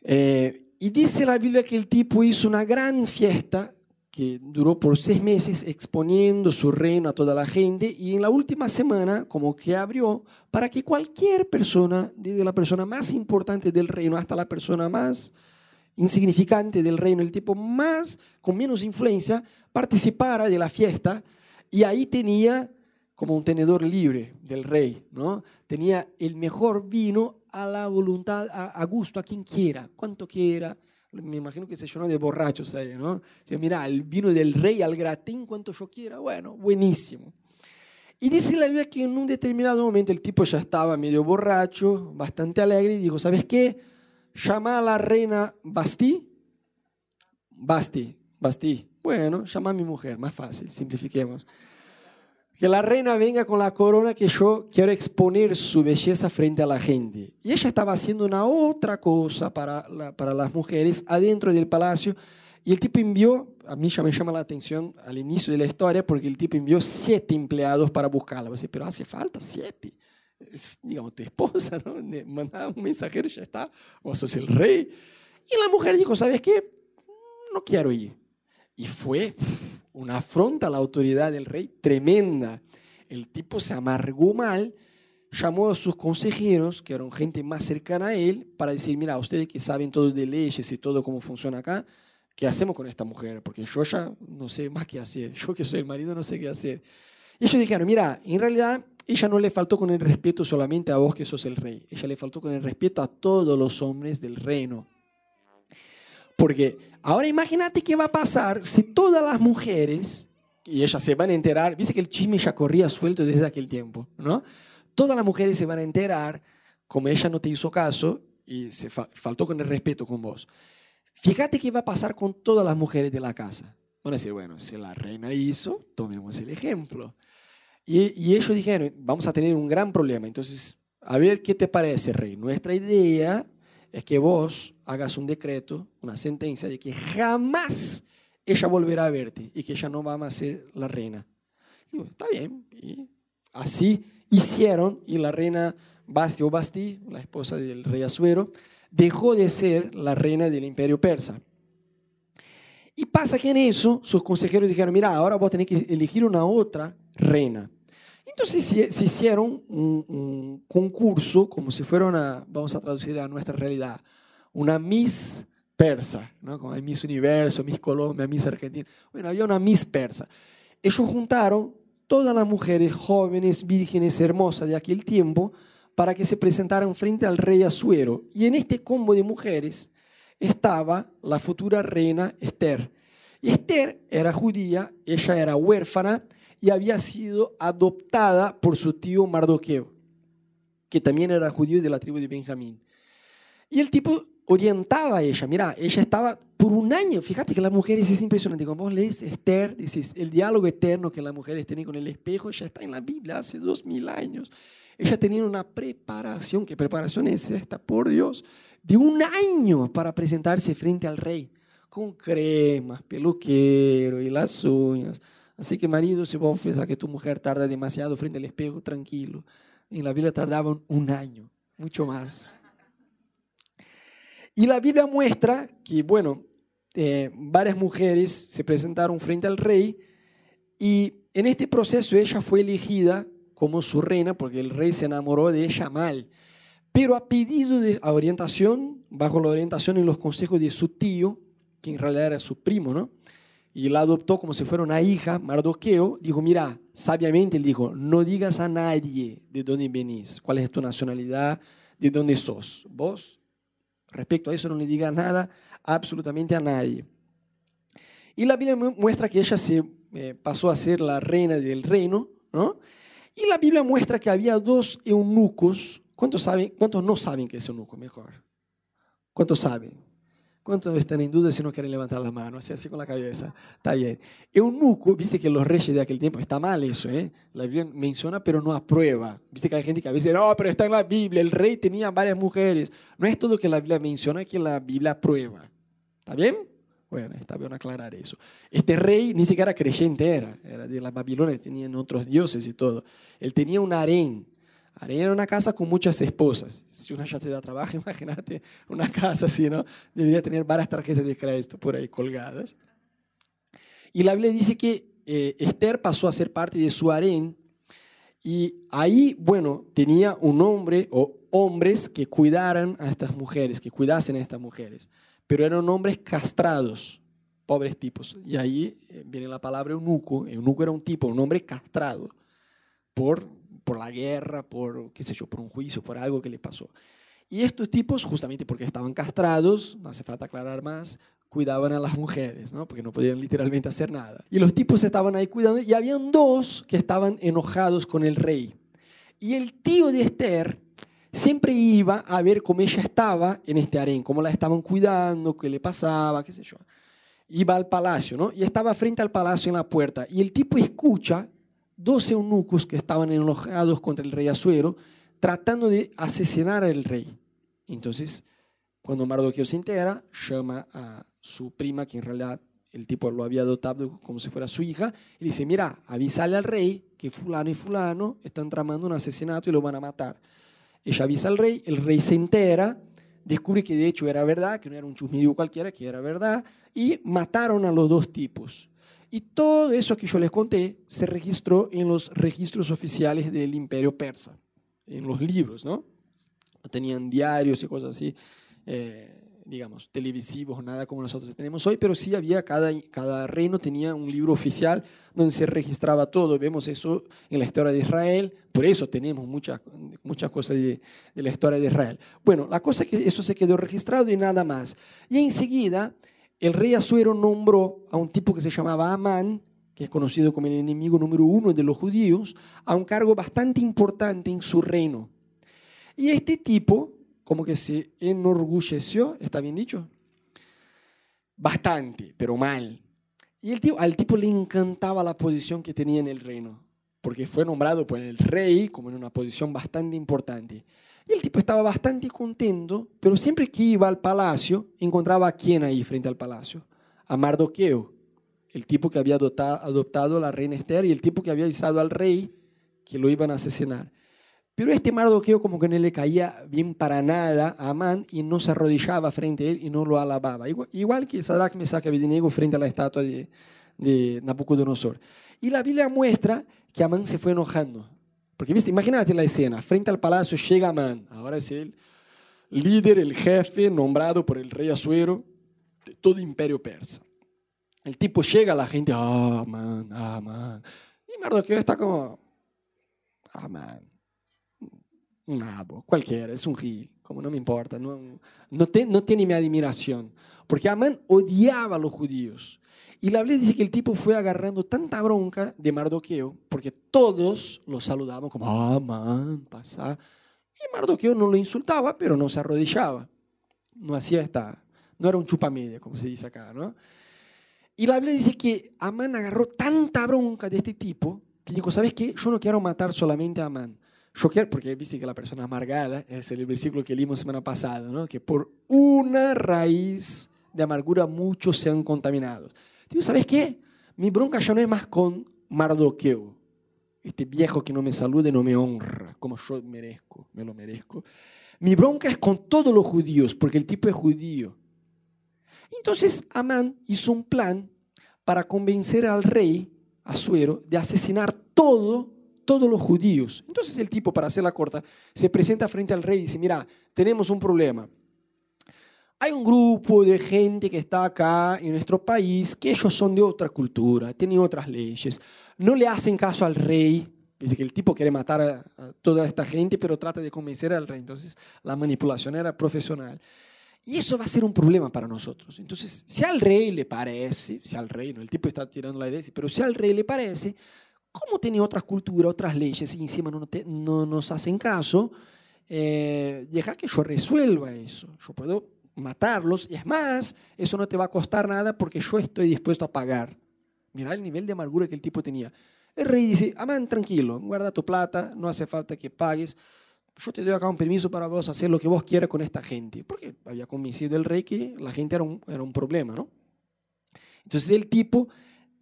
Eh, y dice la Biblia que el tipo hizo una gran fiesta que duró por seis meses exponiendo su reino a toda la gente y en la última semana como que abrió para que cualquier persona, desde la persona más importante del reino hasta la persona más insignificante del reino, el tipo más con menos influencia, participara de la fiesta y ahí tenía como un tenedor libre del rey, ¿no? Tenía el mejor vino a la voluntad, a, gusto, a quien quiera, cuanto quiera. Me imagino que se llenó de borrachos ahí, ¿no? mira, el vino del rey al gratín, cuanto yo quiera, bueno, buenísimo. Y dice la Biblia que en un determinado momento el tipo ya estaba medio borracho, bastante alegre, y dijo, ¿sabes qué? Llama a la reina Basti. Basti, Basti. Bueno, llama a mi mujer, más fácil, simplifiquemos. Que la reina venga con la corona que yo quiero exponer su belleza frente a la gente. Y ella estaba haciendo una otra cosa para, para las mujeres adentro del palacio. Y el tipo envió, a mí ya me llama la atención al inicio de la historia, porque el tipo envió siete empleados para buscarla. Você, pero hace falta siete. Digamos, tu esposa, ¿no? Manda un mensajero ya está. Vos sos el rey. Y la mujer dijo, ¿sabes qué? No quiero ir. Y fue una afronta a la autoridad del rey tremenda. El tipo se amargó mal, llamó a sus consejeros, que eran gente más cercana a él, para decir, mira, ustedes que saben todo de leyes y todo cómo funciona acá, ¿qué hacemos con esta mujer? Porque yo ya no sé más qué hacer, yo que soy el marido no sé qué hacer. Y ellos dijeron, mira, en realidad ella no le faltó con el respeto solamente a vos que sos el rey, ella le faltó con el respeto a todos los hombres del reino. Porque ahora imagínate qué va a pasar si todas las mujeres, y ellas se van a enterar, viste que el chisme ya corría suelto desde aquel tiempo, ¿no? Todas las mujeres se van a enterar, como ella no te hizo caso y se faltó con el respeto con vos. Fíjate qué va a pasar con todas las mujeres de la casa. Van a decir, bueno, si la reina hizo, tomemos el ejemplo. Y, y ellos dijeron, vamos a tener un gran problema. Entonces, a ver qué te parece, rey. Nuestra idea es que vos hagas un decreto, una sentencia de que jamás ella volverá a verte y que ella no va a ser la reina. Está bien. Y así hicieron y la reina Basti o Basti, la esposa del rey Asuero, dejó de ser la reina del imperio persa. Y pasa que en eso sus consejeros dijeron, mira, ahora vos tenés que elegir una otra reina. Entonces se, hicieron un, concurso, como si fuera una, vamos a traducir a nuestra realidad, una Miss Persa, ¿no? como hay Miss Universo, Miss Colombia, Miss Argentina. Bueno, había una Miss Persa. Ellos juntaron todas las mujeres jóvenes, vírgenes, hermosas de aquel tiempo para que se presentaran frente al rey Asuero. Y en este combo de mujeres estaba la futura reina Esther. Y Esther era judía, ella era huérfana y había sido adoptada por su tío Mardoqueo, que también era judío de la tribu de Benjamín. Y el tipo orientaba a ella, mira, ella estaba por un año, fíjate que las mujeres es impresionante, cuando vos lees Esther, dices, el diálogo eterno que las mujeres tienen con el espejo ya está en la Biblia hace dos mil años. Ella tenía una preparación, ¿qué preparación es esta? Por Dios, de un año para presentarse frente al rey, con cremas, peluquero y las uñas. Así que marido, si vos pensás que tu mujer tarda demasiado frente al espejo, tranquilo. En la Biblia tardaban un año, mucho más. Y la Biblia muestra que, bueno, eh, varias mujeres se presentaron frente al rey y en este proceso ella fue elegida como su reina porque el rey se enamoró de ella mal. Pero a pedido de orientación, bajo la orientación y los consejos de su tío, que en realidad era su primo, ¿no? Y la adoptó como si fuera una hija, Mardoqueo, dijo, mira, sabiamente él dijo, no digas a nadie de dónde venís, cuál es tu nacionalidad, de dónde sos. Vos, respecto a eso, no le digas nada absolutamente a nadie. Y la Biblia muestra que ella se eh, pasó a ser la reina del reino, ¿no? Y la Biblia muestra que había dos eunucos. ¿Cuántos, saben, cuántos no saben que es eunuco? Mejor. ¿Cuántos saben? ¿Cuántos están en duda si no quieren levantar la mano? Así, así con la cabeza. Está bien. Eunuco, viste que los reyes de aquel tiempo, está mal eso, ¿eh? La Biblia menciona, pero no aprueba. Viste que hay gente que a veces, no, pero está en la Biblia, el rey tenía varias mujeres. No es todo que la Biblia menciona, que la Biblia aprueba. ¿Está bien? Bueno, está bien aclarar eso. Este rey ni siquiera creyente era, era de la Babilonia, tenían otros dioses y todo. Él tenía un harén. Harén era una casa con muchas esposas. Si una ya te da trabajo, imagínate una casa así, ¿no? Debería tener varias tarjetas de crédito por ahí colgadas. Y la Biblia dice que eh, Esther pasó a ser parte de su harén y ahí, bueno, tenía un hombre o hombres que cuidaran a estas mujeres, que cuidasen a estas mujeres pero eran hombres castrados, pobres tipos. Y ahí eh, viene la palabra eunuco. Eunuco era un tipo, un hombre castrado por, por la guerra, por, qué sé yo, por un juicio, por algo que le pasó. Y estos tipos, justamente porque estaban castrados, no hace falta aclarar más, cuidaban a las mujeres, ¿no? porque no podían literalmente hacer nada. Y los tipos estaban ahí cuidando y habían dos que estaban enojados con el rey. Y el tío de Esther siempre iba a ver cómo ella estaba en este harén, cómo la estaban cuidando, qué le pasaba, qué sé yo. Iba al palacio, ¿no? Y estaba frente al palacio en la puerta. Y el tipo escucha dos eunucos que estaban enojados contra el rey Azuero, tratando de asesinar al rey. Entonces, cuando Mardoqueo se entera, llama a su prima, que en realidad el tipo lo había adoptado como si fuera su hija, y dice, mira, avísale al rey que fulano y fulano están tramando un asesinato y lo van a matar. Ella avisa al rey, el rey se entera, descubre que de hecho era verdad, que no era un chusmerío cualquiera, que era verdad, y mataron a los dos tipos. Y todo eso que yo les conté se registró en los registros oficiales del imperio persa, en los libros, ¿no? Tenían diarios y cosas así. Eh, digamos, televisivos, nada como nosotros tenemos hoy, pero sí había, cada, cada reino tenía un libro oficial donde se registraba todo. Vemos eso en la historia de Israel, por eso tenemos muchas, muchas cosas de, de la historia de Israel. Bueno, la cosa es que eso se quedó registrado y nada más. Y enseguida, el rey Asuero nombró a un tipo que se llamaba Amán, que es conocido como el enemigo número uno de los judíos, a un cargo bastante importante en su reino. Y este tipo como que se enorgulleció, ¿está bien dicho? Bastante, pero mal. Y el tipo, al tipo le encantaba la posición que tenía en el reino, porque fue nombrado por el rey como en una posición bastante importante. Y el tipo estaba bastante contento, pero siempre que iba al palacio, encontraba a quién ahí frente al palacio, a Mardoqueo, el tipo que había adoptado a la reina Esther y el tipo que había avisado al rey que lo iban a asesinar. Pero este Mardoqueo como que no le caía bien para nada a Amán y no se arrodillaba frente a él y no lo alababa. Igual, que Sadrach, Mesach y Abednego frente a la estatua de, de Nabucodonosor. Y la Biblia muestra que Amán se fue enojando. Porque, viste, imagínate la escena. Frente al palacio llega Amán. Ahora es el líder, el jefe nombrado por el rey Asuero de todo el imperio persa. El tipo llega, la gente, ah, Amán, ah, Amán. Y Mardoqueo está como, Amán un nabo, cualquiera, es un gil, como no me importa, no, no, tiene mi admiración. Porque Amán odiaba a los judíos. Y la Biblia dice que el tipo fue agarrando tanta bronca de Mardoqueo, porque todos lo saludaban como, ah, pasa. Y Mardoqueo no lo insultaba, pero no se arrodillaba. No hacía esta, no era un chupamedia, como se dice acá, ¿no? Y la Biblia dice que Amán agarró tanta bronca de este tipo, que dijo, ¿sabes qué? Yo no quiero matar solamente a Amán yo quiero, porque viste que la persona amargada es el versículo que leímos semana pasada, ¿no? que por una raíz de amargura muchos se han contaminado. Digo, ¿sabes qué? Mi bronca ya no es más con Mardoqueo, este viejo que no me salude, no me honra, como yo merezco, me lo merezco. Mi bronca es con todos los judíos, porque el tipo es judío. Entonces Amán hizo un plan para convencer al rey Asuero de asesinar todo todos los judíos. Entonces el tipo, para hacerla corta, se presenta frente al rey y dice, mira, tenemos un problema. Hay un grupo de gente que está acá en nuestro país, que ellos son de otra cultura, tienen otras leyes, no le hacen caso al rey, dice que el tipo quiere matar a, toda esta gente, pero trata de convencer al rey, entonces la manipulación era profesional. Y eso va a ser un problema para nosotros. Entonces, si al rey le parece, si al rey, no, el tipo está tirando la idea, pero si al rey le parece, como tiene otras culturas, otras leyes y encima no, no nos hacen caso, eh, deja que yo resuelva eso. Yo puedo matarlos. Y es más, eso no te va a costar nada porque yo estoy dispuesto a pagar. Mira el nivel de amargura que el tipo tenía. El rey dice, Amán, tranquilo, guarda tu plata, no hace falta que pagues. Yo te doy acá un permiso para vos hacer lo que vos quieras con esta gente. Porque había convencido el rey que la gente era un, era un problema, ¿no? Entonces el tipo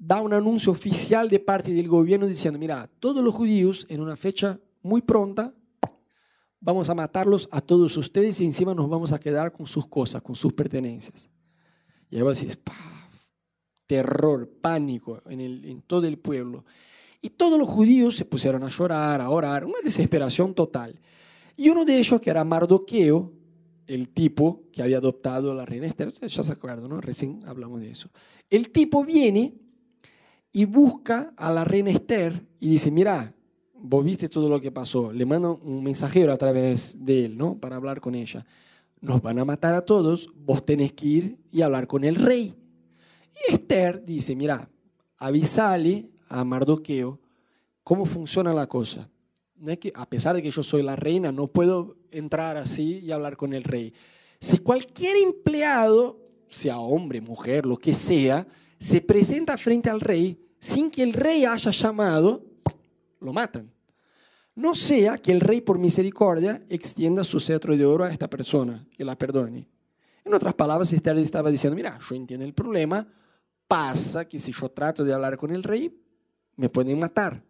da un anuncio oficial de parte del gobierno diciendo, mira, todos los judíos en una fecha muy pronta vamos a matarlos a todos ustedes y encima nos vamos a quedar con sus cosas, con sus pertenencias. Y ahí vos decís, terror, pánico en, el, en todo el pueblo. Y todos los judíos se pusieron a llorar, a orar, una desesperación total. Y uno de ellos, que era Mardoqueo, el tipo que había adoptado a la reina Esther, ya se acuerdan, ¿no? Recién hablamos de eso. El tipo viene y busca a la reina Esther y dice, mira, vos viste todo lo que pasó, le mando un mensajero a través de él, ¿no? Para hablar con ella. Nos van a matar a todos, vos tenés que ir y hablar con el rey. Y Esther dice, mira, avisale a Mardoqueo cómo funciona la cosa. No es que, a pesar de que yo soy la reina, no puedo entrar así y hablar con el rey. Si cualquier empleado, sea hombre, mujer, lo que sea, se presenta frente al rey sin que el rey haya llamado, lo matan. No sea que el rey por misericordia extienda su cetro de oro a esta persona y la perdone. En otras palabras, Esther estaba diciendo, mira, yo entiendo el problema, pasa que si yo trato de hablar con el rey, me pueden matar.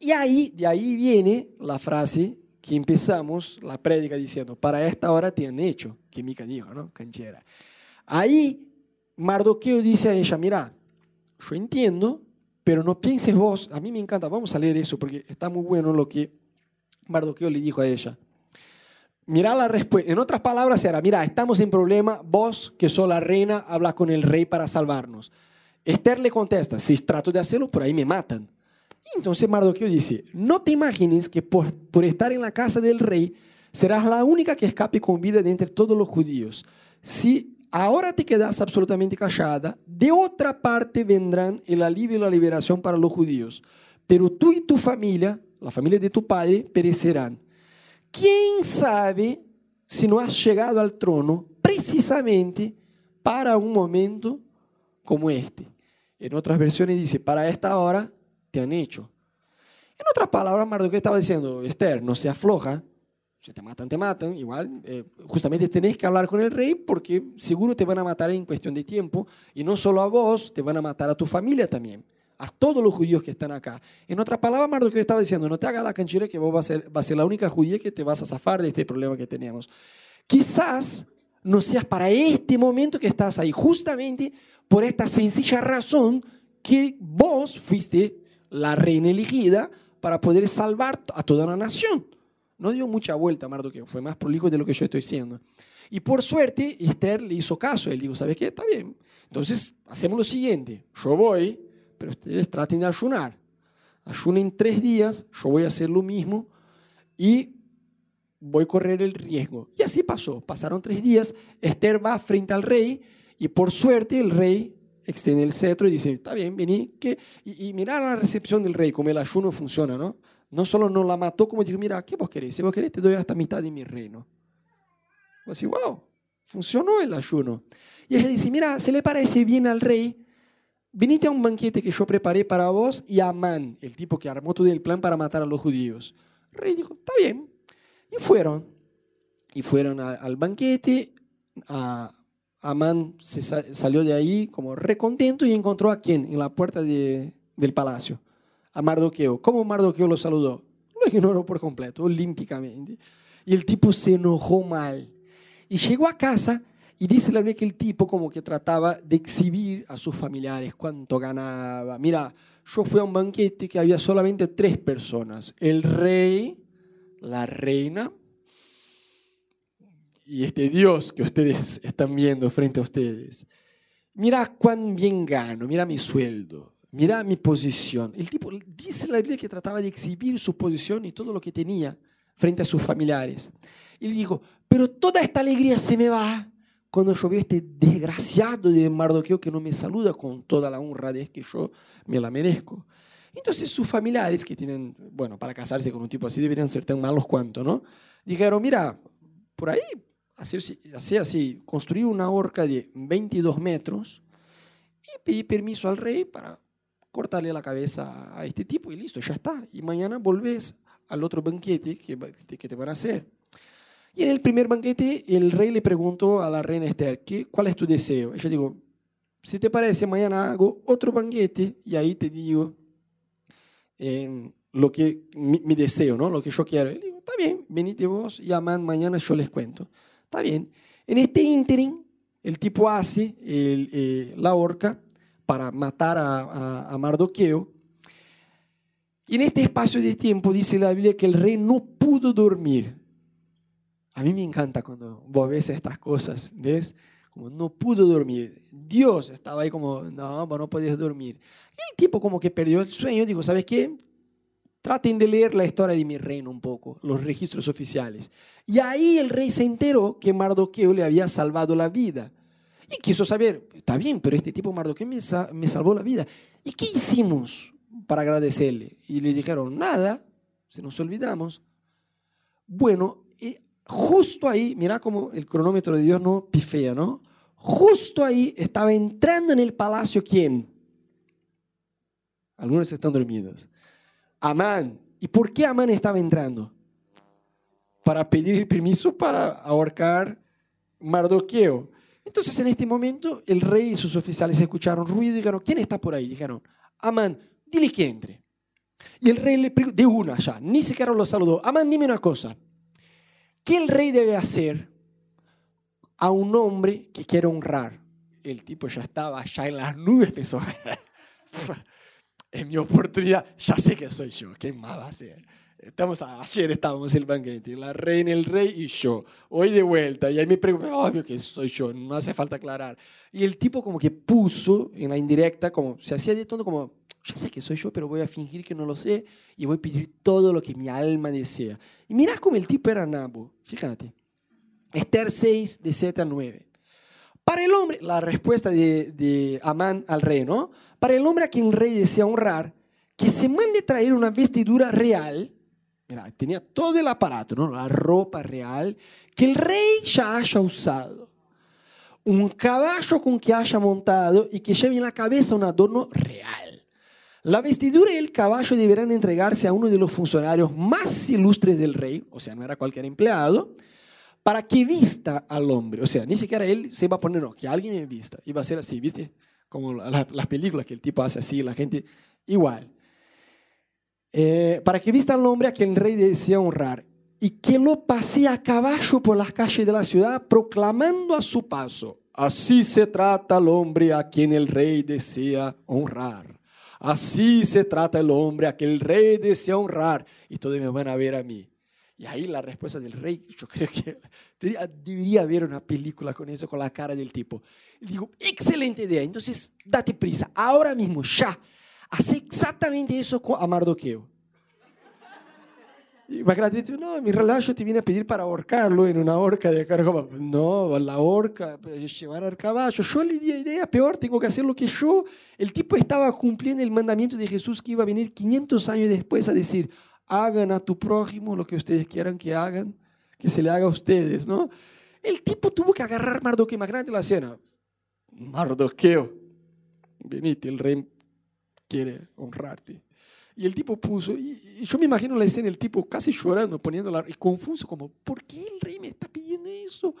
Y ahí, de ahí viene la frase que empezamos la prédica diciendo, para esta hora te han hecho, que Mica dijo, ¿no? Canchera. Ahí Mardoqueo dice a ella, mira, yo entiendo, pero no pienses vos, a mí me encanta, vamos a leer eso porque está muy bueno lo que Mardoqueo le dijo a ella. Mira la respuesta, en otras palabras era, mira, estamos en problema, vos que sos la reina, habla con el rey para salvarnos. Esther le contesta, si trato de hacerlo, por ahí me matan. Entonces Mardoqueo dice, no te imagines que por, por estar en la casa del rey serás la única que escape con vida de entre todos los judíos. Si ahora te quedas absolutamente callada, de otra parte vendrán el alivio y la liberación para los judíos, pero tú y tu familia, la familia de tu padre, perecerán. ¿Quién sabe si no has llegado al trono precisamente para un momento como este? En otras versiones dice, para esta hora te han hecho. En otras palabras, Mardoqueo estaba diciendo, Esther, no se afloja, si te matan, te matan. Igual, eh, justamente tenés que hablar con el rey porque seguro te van a matar en cuestión de tiempo. Y no solo a vos, te van a matar a tu familia también. A todos los judíos que están acá. En otras palabras, Mardoqueo estaba diciendo, no te hagas la canchera que vos vas a, ser, vas a ser la única judía que te vas a zafar de este problema que tenemos. Quizás no seas para este momento que estás ahí, justamente por esta sencilla razón que vos fuiste la reina elegida para poder salvar a toda una nación. No dio mucha vuelta Mardoqueo, fue más prolijo de lo que yo estoy siendo. Y por suerte, Esther le hizo caso. Él dijo, ¿sabes qué? Está bien. Entonces, hacemos lo siguiente. Yo voy, pero ustedes traten de ayunar. Ayunen tres días, yo voy a hacer lo mismo y voy a correr el riesgo. Y así pasó. Pasaron tres días, Esther va frente al rey y por suerte el rey extiende el cetro y dice, está bien, vení. Que... Y, y la recepción del rey, como el ayuno funciona, ¿no? No solo no la mató, como dijo, mira, ¿qué vos querés? Si vos querés, te doy hasta mitad de mi reino. Decís, wow, funcionó el ayuno. Y ella dice, mira, se le parece bien al rey, venite a un banquete que yo preparé para vos y a Amán, el tipo que armó todo el plan para matar a los judíos. El rey dijo, está bien. Y fueron. Y fueron al banquete. A, Amán se salió de ahí como recontento y encontró a quién en la puerta del palacio a Mardoqueo. ¿Cómo Mardoqueo lo saludó? Lo ignoró por completo, olímpicamente. Y el tipo se enojó mal. Y llegó a casa y dice la Biblia que el tipo como que trataba de exhibir a sus familiares cuánto ganaba. Mira, yo fui a un banquete que había solamente tres personas, el rey, la reina y este Dios que ustedes están viendo frente a ustedes. Mira cuán bien gano, mira mi sueldo, mira mi posición. El tipo dice la Biblia que trataba de exhibir su posición y todo lo que tenía frente a sus familiares. Y le digo, pero toda esta alegría se me va cuando yo veo este desgraciado de Mardoqueo que no me saluda con toda la honradez que yo me la merezco. Entonces sus familiares, que tienen, bueno, para casarse con un tipo así deberían ser tan malos cuanto, ¿no? Dijeron, mira, por ahí, así, así, así, construí una horca de 22 metros y pedí permiso al rey para cortarle la cabeza a este tipo y listo, ya está. Y mañana volvés al otro banquete que, que te van a hacer. Y en el primer banquete el rey le preguntó a la reina Esther, ¿qué, ¿cuál es tu deseo? Ella dijo, si te parece, mañana hago otro banquete y ahí te digo eh, lo que, mi, deseo, ¿no? lo que yo quiero. Y digo, está bien, venite vos y Amán mañana yo les cuento. Está bien. En este ínterin, el tipo hace eh, la horca para matar a, a Mardoqueo. Y en este espacio de tiempo dice la Biblia que el rey no pudo dormir a mí me encanta cuando vos ves estas cosas, ¿ves? Como no pudo dormir. Dios estaba ahí como, no, vos no podías dormir. Y el tipo como que perdió el sueño, digo, ¿sabes qué? Traten de leer la historia de mi reino un poco, los registros oficiales. Y ahí el rey se enteró que Mardoqueo le había salvado la vida. Y quiso saber, está bien, pero este tipo Mardoqueo me, me salvó la vida. ¿Y qué hicimos para agradecerle? Y le dijeron, nada, se nos olvidamos. Bueno, justo ahí, mira cómo el cronómetro de Dios no pifea, ¿no? Justo ahí estaba entrando en el palacio quién? Algunos están dormidos. Amán. ¿Y por qué Amán estaba entrando? Para pedir el permiso para ahorcar Mardoqueo. Entonces en este momento el rey y sus oficiales escucharon ruido y dijeron, ¿quién está por ahí? Dijeron, Amán, dile que entre. Y el rey le preguntó, de una ya, ni siquiera lo saludó. Amán, dime una cosa. ¿Qué el rey debe hacer a un hombre que quiere honrar? El tipo ya estaba allá en las nubes, pensó, es mi oportunidad, ya sé que soy yo, ¿qué más va a ser? Estamos, ayer estábamos en el banquete, la reina, el rey y yo. Hoy de vuelta. Y ahí me pregunto, obvio que soy yo, no hace falta aclarar. Y el tipo como que puso en la indirecta, como se hacía de todo como, ya sé que soy yo, pero voy a fingir que no lo sé y voy a pedir todo lo que mi alma desea. Y mirá cómo el tipo era nabo, fíjate. Esther 6, de 7 a 9. Para el hombre, la respuesta de, de Amán al rey, ¿no? Para el hombre a quien el rey desea honrar, que se mande traer una vestidura real, mira, tenía todo el aparato, ¿no? La ropa real, que el rey ya haya usado. Un caballo con que haya montado y que lleve en la cabeza un adorno real la vestidura y el caballo deberán entregarse a uno de los funcionarios más ilustres del rey, o sea, no era cualquier empleado, para que vista al hombre. O sea, ni siquiera él se iba a poner, no, que alguien me vista. Iba a ser así, ¿viste? Como las películas que el tipo hace así, la gente igual. Eh, para que vista al hombre a quien el rey desea honrar y que lo pase a caballo por las calles de la ciudad proclamando a su paso, así se trata al hombre a quien el rey desea honrar. Así se trata el hombre a que el rey desea honrar y todos me van a ver a mí. Y ahí la respuesta del rey, yo creo que debería, haber una película con eso, con la cara del tipo. Y digo, excelente idea, entonces date prisa, ahora mismo, ya. Hace exactamente eso a Mardoqueo. Y Macrati dice, no, mi relajo te viene a pedir para ahorcarlo en una horca de cargo. No, la horca, llevar al caballo. Yo le di idea, peor, tengo que hacer lo que yo. El tipo estaba cumpliendo el mandamiento de Jesús que iba a venir 500 años después a decir, hagan a tu prójimo lo que ustedes quieran que hagan, que se le haga a ustedes, ¿no? El tipo tuvo que agarrar Mardoqueo grande la cena. Mardoqueo, venite, el rey quiere honrarte. Y el tipo puso, y, yo me imagino la escena, el tipo casi llorando, poniéndola, y confuso, como, ¿por qué el rey me está pidiendo eso?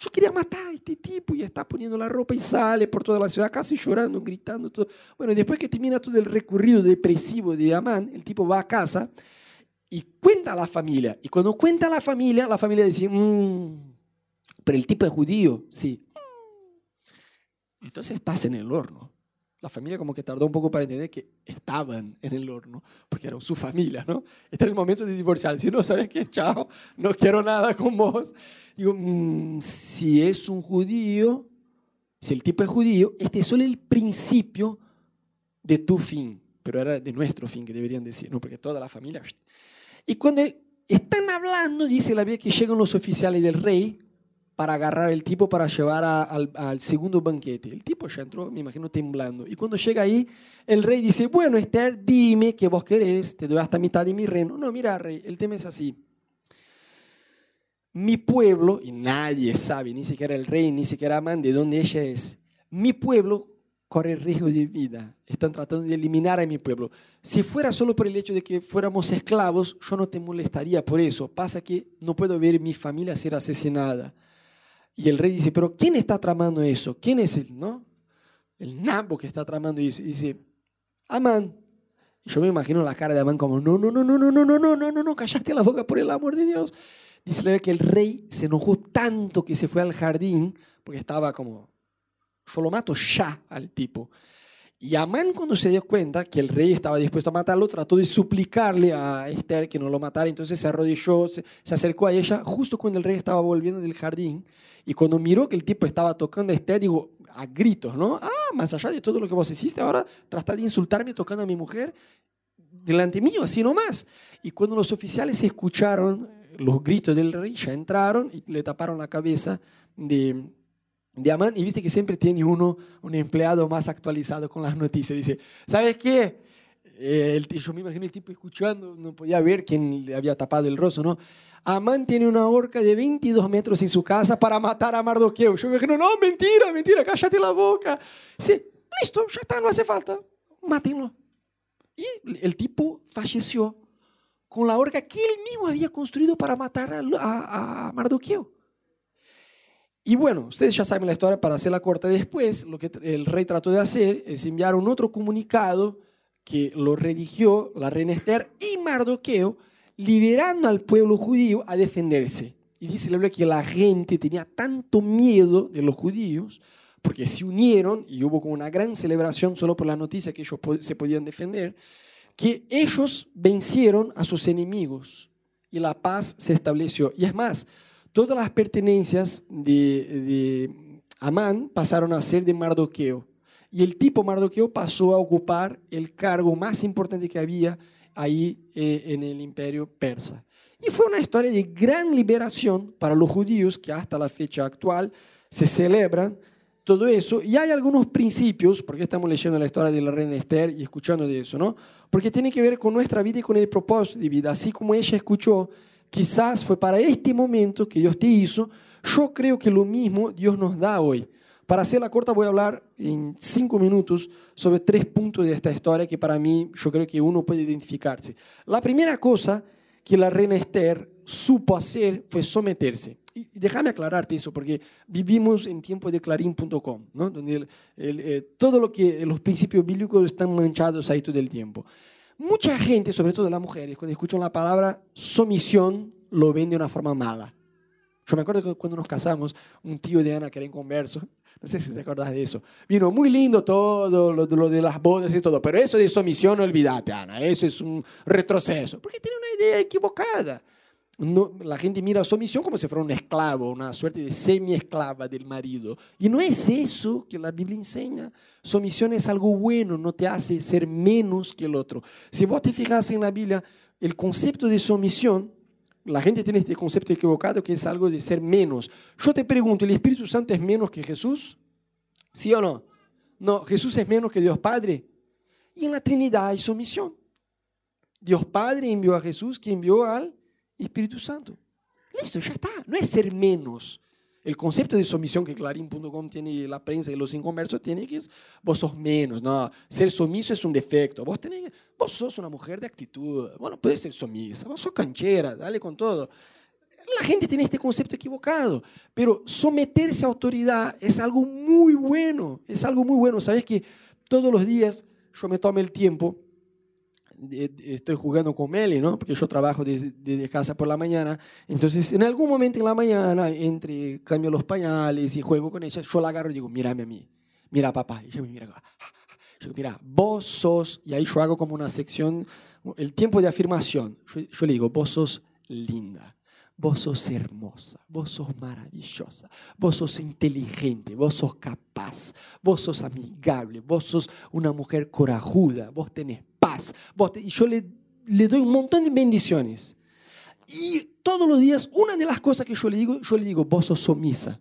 Yo quería matar a este tipo y está poniendo la ropa y sale por toda la ciudad, casi llorando, gritando. Todo. Bueno, después que termina todo el recorrido depresivo de Amán, el tipo va a casa y cuenta a la familia. Y cuando cuenta a la familia, la familia dice, mmm, pero el tipo es judío, sí. Entonces estás en el horno. La familia como que tardó un poco para entender que estaban en el horno, porque eran su familia, ¿no? Está en el momento de divorciar. Si no, ¿sabes qué? Chao, no quiero nada con vos. Digo, mm, si es un judío, si el tipo es judío, este es solo el principio de tu fin, pero era de nuestro fin, que deberían decir, ¿no? Porque toda la familia... Y cuando están hablando, dice la Biblia que llegan los oficiales del rey para agarrar el tipo para llevar al, segundo banquete. El tipo ya entró, me imagino, temblando. Y cuando llega ahí, el rey dice, bueno, Esther, dime qué vos querés, te doy hasta mitad de mi reino. No, mira, rey, el tema es así. Mi pueblo, y nadie sabe, ni siquiera el rey, ni siquiera Amán, de dónde ella es, mi pueblo corre riesgo de vida. Están tratando de eliminar a mi pueblo. Si fuera solo por el hecho de que fuéramos esclavos, yo no te molestaría por eso. Pasa que no puedo ver mi familia ser asesinada. Y el rey dice, pero ¿quién está tramando eso? ¿Quién es el, no? El nabo que está tramando eso. Y dice, Amán. Y yo me imagino la cara de Amán como, no, no, no, no, no, no, no, no, no, no, no, callaste la boca por el amor de Dios. Dice que el rey se enojó tanto que se fue al jardín, porque estaba como, yo lo mato ya al tipo. Y Amán cuando se dio cuenta que el rey estaba dispuesto a matarlo, trató de suplicarle a Esther que no lo matara, entonces se arrodilló, se, se acercó a ella justo cuando el rey estaba volviendo del jardín y cuando miró que el tipo estaba tocando digo, a gritos, ¿no? Ah, más allá de todo lo que vos hiciste, ahora trata de insultarme tocando a mi mujer delante mío, así nomás. Y cuando los oficiales escucharon los gritos del rey, ya entraron y le taparon la cabeza de, de Amán. Y viste que siempre tiene uno, un empleado más actualizado con las noticias. Dice, ¿sabes qué? Eh, el, yo me imagino el tipo escuchando, no podía ver quién le había tapado el rostro, ¿no? Amán tiene una horca de 22 metros en su casa para matar a Mardoqueo. Yo me imagino, no, mentira, mentira, cállate la boca. Dice, listo, ya está, no hace falta, mátenlo. Y el tipo falleció con la horca que él mismo había construido para matar a, a Mardoqueo. Y bueno, ustedes ya saben la historia, para hacerla corta después, lo que el rey trató de hacer es enviar un otro comunicado que lo redigió la reina Esther y Mardoqueo, liberando al pueblo judío a defenderse. Y dice la Biblia que la gente tenía tanto miedo de los judíos, porque se unieron y hubo como una gran celebración solo por la noticia que ellos se podían defender, que ellos vencieron a sus enemigos y la paz se estableció. Y es más, todas las pertenencias de, de Amán pasaron a ser de Mardoqueo. Y el tipo Mardoqueo pasó a ocupar el cargo más importante que había ahí eh, en el imperio persa. Y fue una historia de gran liberación para los judíos que hasta la fecha actual se celebran todo eso. Y hay algunos principios, porque estamos leyendo la historia de la reina Esther y escuchando de eso, ¿no? Porque tiene que ver con nuestra vida y con el propósito de vida. Así como ella escuchó, quizás fue para este momento que Dios te hizo, yo creo que lo mismo Dios nos da hoy. Para hacerla corta voy a hablar en cinco minutos sobre tres puntos de esta historia que para mí yo creo que uno puede identificarse. La primera cosa que la reina Esther supo hacer fue someterse. Y déjame aclararte eso, porque vivimos en tiempo de clarín.com, ¿no? donde eh, todo lo que los principios bíblicos están manchados ahí todo el tiempo. Mucha gente, sobre todo las mujeres, cuando escuchan la palabra sumisión, lo ven de una forma mala. Yo me acuerdo que cuando nos casamos, un tío de Ana, que era inconverso, no sé si te acuerdas de eso, vino muy lindo todo, lo, lo, de las bodas y todo, pero eso de sumisión, olvídate, Ana, eso es un retroceso, porque tiene una idea equivocada. No, la gente mira a sumisión como si fuera un esclavo, una suerte de semi-esclava del marido. Y no es eso que la Biblia enseña. Sumisión es algo bueno, no te hace ser menos que el otro. Si vos te fijas en la Biblia, el concepto de sumisión la gente tiene este concepto equivocado que es algo de ser menos. Yo te pregunto, ¿el Espíritu Santo es menos que Jesús? ¿Sí o no? No, Jesús es menos que Dios Padre. Y en la Trinidad hay sumisión. Dios Padre envió a Jesús que envió al Espíritu Santo. Listo, ya está. No es ser menos. El concepto de sumisión que Clarín.com tiene la prensa y los inconversos tiene que es vos sos menos, no, ser sumiso es un defecto, vos, tenés, vos sos una mujer de actitud, bueno, puedes ser sumisa, vos sos canchera, dale con todo. La gente tiene este concepto equivocado, pero someterse a autoridad es algo muy bueno, es algo muy bueno. Sabes que todos los días yo me tomo el tiempo estoy jugando con Meli, ¿no? Porque yo trabajo desde, casa por la mañana. Entonces, en algún momento en la mañana, entre cambio los pañales y juego con ella, yo la agarro y digo, mírame a mí, mira papá. Y ella me mira, Yo digo, mira, vos sos, y ahí yo hago como una sección, el tiempo de afirmación. Yo, yo le digo, vos sos linda. Vos sos hermosa, vos sos maravillosa, vos sos inteligente, vos sos capaz, vos sos amigable, vos sos una mujer corajuda, vos tenés yo le, le doy un montón de bendiciones. Y todos los días, una de las cosas que yo le digo, yo le digo, vos sos sumisa.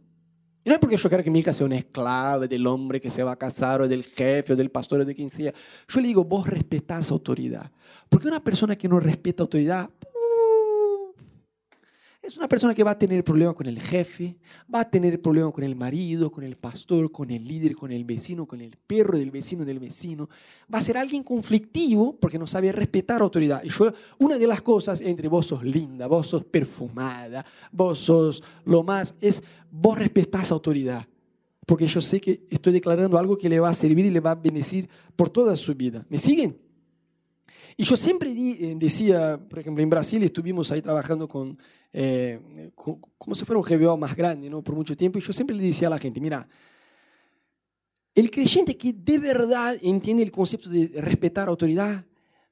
Y no es porque yo quiero que mi hija sea una esclava del hombre que se va a casar, o del jefe, o del pastor, o de quien sea. Yo le digo, vos respetás autoridad. Porque una persona que no respeta autoridad, es una persona que va a tener problemas con el jefe, va a tener problemas con el marido, con el pastor, con el líder, con el vecino, con el perro del vecino del vecino. Va a ser alguien conflictivo porque no sabe respetar autoridad. Y yo, una de las cosas entre vos sos linda, vos sos perfumada, vos sos lo más, es vos respetás autoridad. Porque yo sé que estoy declarando algo que le va a servir y le va a bendecir por toda su vida. ¿Me siguen? Y yo siempre di- eh, decía, por ejemplo, en Brasil estuvimos ahí trabajando con, eh, con- como si fuera un GBO más grande, ¿no? Por mucho tiempo. Y yo siempre le decía a la gente, mira, el creyente que de verdad entiende el concepto de respetar autoridad,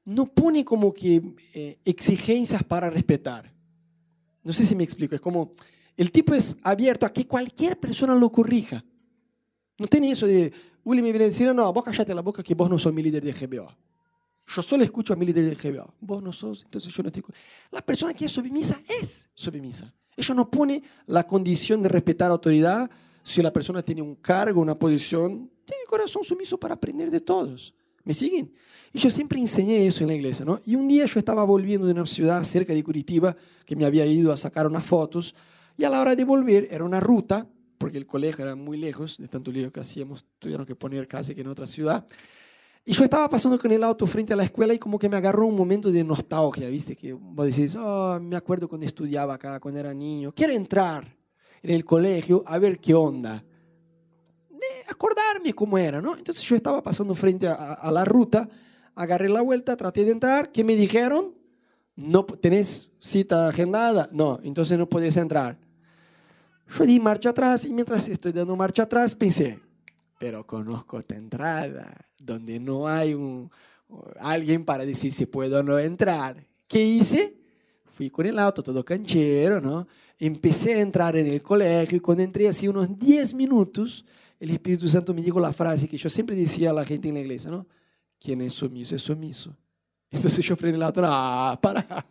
no pone como que eh, exigencias para respetar. No sé si me explico. Es como, el tipo es abierto a que cualquier persona lo corrija. No tiene eso de, Willy me viene a decir, no, vos callate la boca que vos no sos mi líder de GBO. Yo solo escucho a mi líder de GBO. Vos no sos, entonces yo no te escucho. La persona que es submisa es submisa. Ella no pone la condición de respetar autoridad si la persona tiene un cargo, una posición. Tiene el corazón sumiso para aprender de todos. ¿Me siguen? Y yo siempre enseñé eso en la iglesia, ¿no? Y un día yo estaba volviendo de una ciudad cerca de Curitiba, que me había ido a sacar unas fotos, y a la hora de volver era una ruta, porque el colegio era muy lejos, de tanto lío que hacíamos, tuvieron que poner casi que en otra ciudad. Y yo estaba pasando con el auto frente a la escuela y como que me agarró un momento de nostalgia, ¿viste? Que vos decís, oh, me acuerdo cuando estudiaba acá, cuando era niño. Quiero entrar en el colegio a ver qué onda. De acordarme cómo era, ¿no? Entonces yo estaba pasando frente a, a la ruta, agarré la vuelta, traté de entrar. ¿Qué me dijeron? No tenés cita agendada. No, entonces no podés entrar. Yo di marcha atrás y mientras estoy dando marcha atrás pensé, pero conozco esta entrada, donde no hay un, alguien para decir si puedo o no entrar. ¿Qué hice? Fui con el auto todo canchero, ¿no? Empecé a entrar en el colegio y cuando entré así unos 10 minutos, el Espíritu Santo me dijo la frase que yo siempre decía a la gente en la iglesia, ¿no? Quien es sumiso es sumiso. Entonces yo frené el auto, ah, para.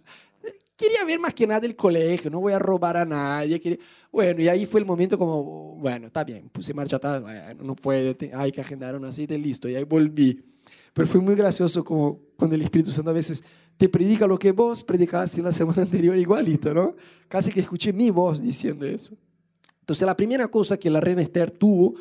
Quería ver más que nada el colegio, no voy a robar a nadie. quería- Bueno, y ahí fue el momento como, bueno, está bien, puse marcha atrás, bueno, no puede, hay que agendar una cita y listo, y ahí volví. Pero fue muy gracioso como cuando el Espíritu Santo a veces te predica lo que vos predicaste la semana anterior igualito, ¿no? Casi que escuché mi voz diciendo eso. Entonces la primera cosa que la reina Esther tuvo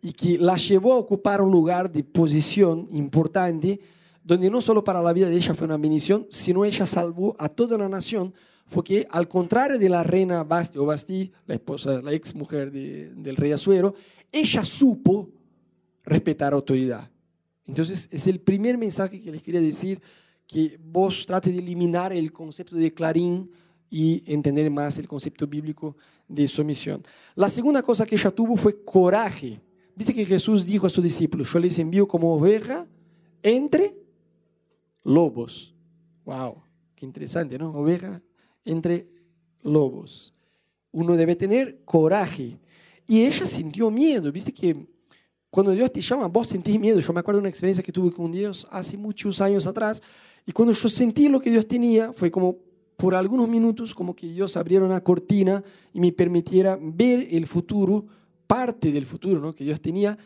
y que la llevó a ocupar un lugar de posición importante, donde no solo para la vida de ella fue una bendición, sino ella salvó a toda una nación, fue que al contrario de la reina Basti o Basti, la esposa, la ex mujer de- del rey Azuero, ella supo respetar autoridad. Entonces es el primer mensaje que les quería decir, que vos trate de eliminar el concepto de clarín y entender más el concepto bíblico de sumisión. La segunda cosa que ella tuvo fue coraje. Viste que Jesús dijo a sus discípulos, yo les envío como oveja entre lobos. Wow, qué interesante, ¿no? Oveja entre lobos. Uno debe tener coraje. Y ella sintió miedo, viste que cuando Dios te llama, vos sentís miedo. Yo me acuerdo de una experiencia que tuve con Dios hace muchos años atrás. Y cuando yo sentí lo que Dios tenía, fue como por algunos minutos, como que Dios abriera una cortina y me permitiera ver el futuro, parte del futuro ¿no? que Dios tenía.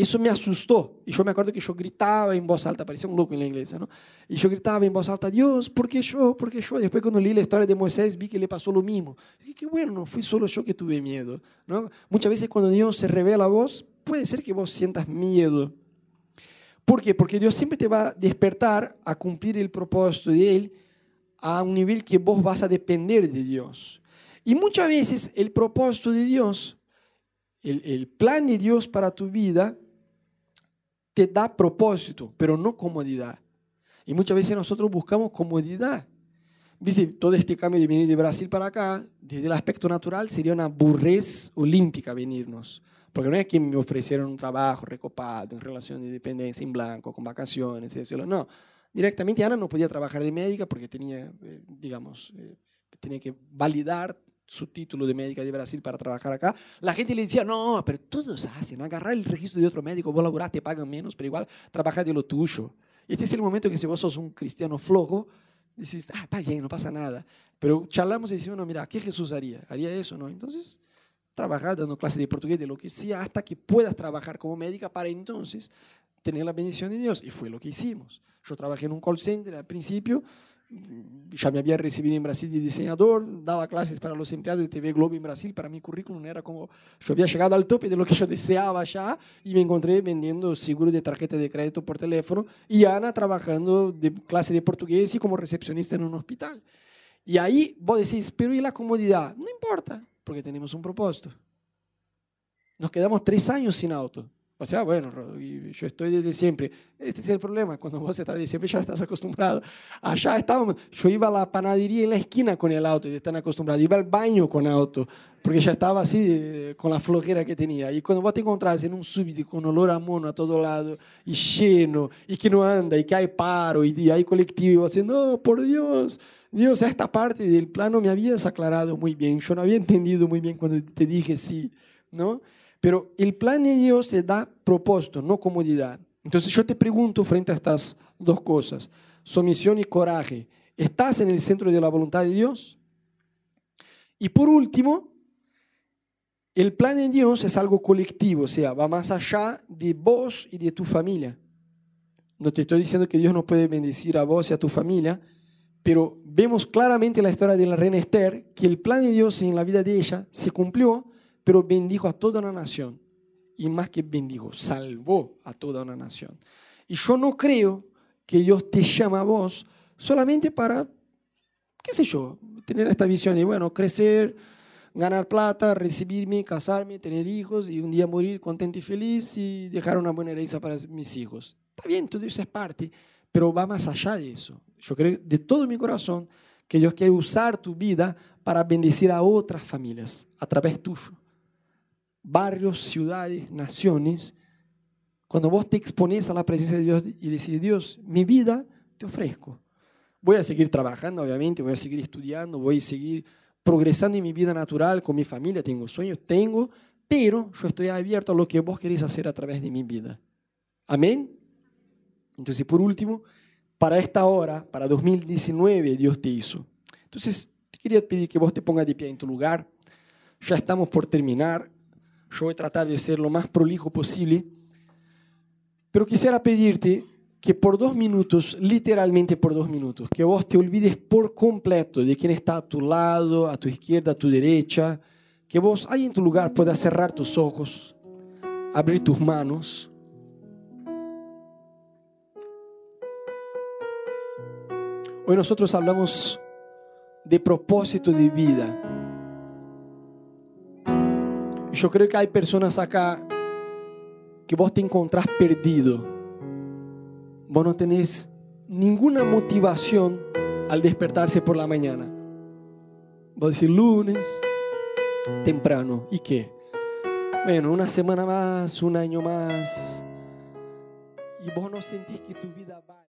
Eso me asustó. Y yo me acuerdo que yo gritaba en voz alta, parecía un loco en la iglesia, ¿no? Y yo gritaba en voz alta, Dios, ¿por qué yo? ¿Por qué yo? Y después cuando leí la historia de Moisés vi que le pasó lo mismo. Y dije, qué bueno, no fui solo yo que tuve miedo, ¿no? Muchas veces cuando Dios se revela a vos, puede ser que vos sientas miedo. ¿Por qué? Porque Dios siempre te va a despertar a cumplir el propósito de Él a un nivel que vos vas a depender de Dios. Y muchas veces el propósito de Dios, el, el plan de Dios para tu vida, te da propósito, pero no comodidad. Y muchas veces nosotros buscamos comodidad. Viste, todo este cambio de venir de Brasil para acá, desde el aspecto natural, sería una burrez olímpica venirnos. Porque no es que me ofrecieron un trabajo recopado en relación de dependencia en blanco, con vacaciones, eso, no. Directamente Ana no podía trabajar de médica porque tenía, eh, digamos, eh, tenía que validar su título de médica de Brasil para trabajar acá. La gente le decía, no, pero todos hacen, agarrar el registro de otro médico, vos laburás, te pagan menos, pero igual trabajar de lo tuyo. Y este es el momento que si vos sos un cristiano flojo, dices, ah, está bien, no pasa nada. Pero charlamos y decimos, no, mira, ¿qué Jesús haría? ¿Haría eso? ¿No? Entonces, trabajar dando clases de portugués, de lo que sea, hasta que puedas trabajar como médica para entonces tener la bendición de Dios. Y fue lo que hicimos. Yo trabajé en un call center al principio, ya me había recibido en Brasil de diseñador, daba clases para los empleados de TV Globo en Brasil, para mi currículum era como, yo había llegado al tope de lo que yo deseaba ya y me encontré vendiendo seguro de tarjeta de crédito por teléfono y Ana trabajando de clase de portugués y como recepcionista en un hospital. Y ahí vos decís, pero ¿y la comodidad? No importa, porque tenemos un propósito. Nos quedamos tres años sin auto. O sea, bueno, yo estoy desde siempre. Este es el problema, cuando vos estás desde siempre ya estás acostumbrado. Allá estábamos, yo iba a la panadería en la esquina con el auto y están acostumbrados. Iba al baño con auto, porque ya estaba así con la flojera que tenía. Y cuando vos te encontrás en un súbito con olor a mono a todo lado, y lleno, y que no anda, y que hay paro, y hay colectivo, y vos decís, no, por Dios, Dios, esta parte del plano me habías aclarado muy bien. Yo no había entendido muy bien cuando te dije sí, ¿no? Pero el plan de Dios te da propósito, no comodidad. Entonces yo te pregunto frente a estas dos cosas, sumisión y coraje, ¿estás en el centro de la voluntad de Dios? Y por último, el plan de Dios es algo colectivo, o sea, va más allá de vos y de tu familia. No te estoy diciendo que Dios no puede bendecir a vos y a tu familia, pero vemos claramente en la historia de la reina Esther que el plan de Dios en la vida de ella se cumplió pero bendijo a toda una nación. Y más que bendijo, salvó a toda una nación. Y yo no creo que Dios te llama a vos solamente para, qué sé yo, tener esta visión de, bueno, crecer, ganar plata, recibirme, casarme, tener hijos y un día morir contento y feliz y dejar una buena herencia para mis hijos. Está bien, todo eso es parte, pero va más allá de eso. Yo creo de todo mi corazón que Dios quiere usar tu vida para bendecir a otras familias a través tuyo barrios, ciudades, naciones, cuando vos te expones a la presencia de Dios y decís, Dios, mi vida te ofrezco. Voy a seguir trabajando, obviamente, voy a seguir estudiando, voy a seguir progresando en mi vida natural, con mi familia, tengo sueños, tengo, pero yo estoy abierto a lo que vos querés hacer a través de mi vida. Amén. Entonces, por último, para esta hora, para 2019, Dios te hizo. Entonces, te quería pedir que vos te pongas de pie en tu lugar. Ya estamos por terminar. Yo voy a tratar de ser lo más prolijo posible. Pero quisiera pedirte que por dos minutos, literalmente por dos minutos, que vos te olvides por completo de quién está a tu lado, a tu izquierda, a tu derecha, que vos ahí en tu lugar puedas cerrar tus ojos, abrir tus manos. Hoy nosotros hablamos de propósito de vida. Yo creo que hay personas acá que vos te encontrás perdido. Vos no tenés ninguna motivación al despertarse por la mañana. Vos decís lunes, temprano. ¿Y qué? Bueno, una semana más, un año más. Y vos no sentís que tu vida va.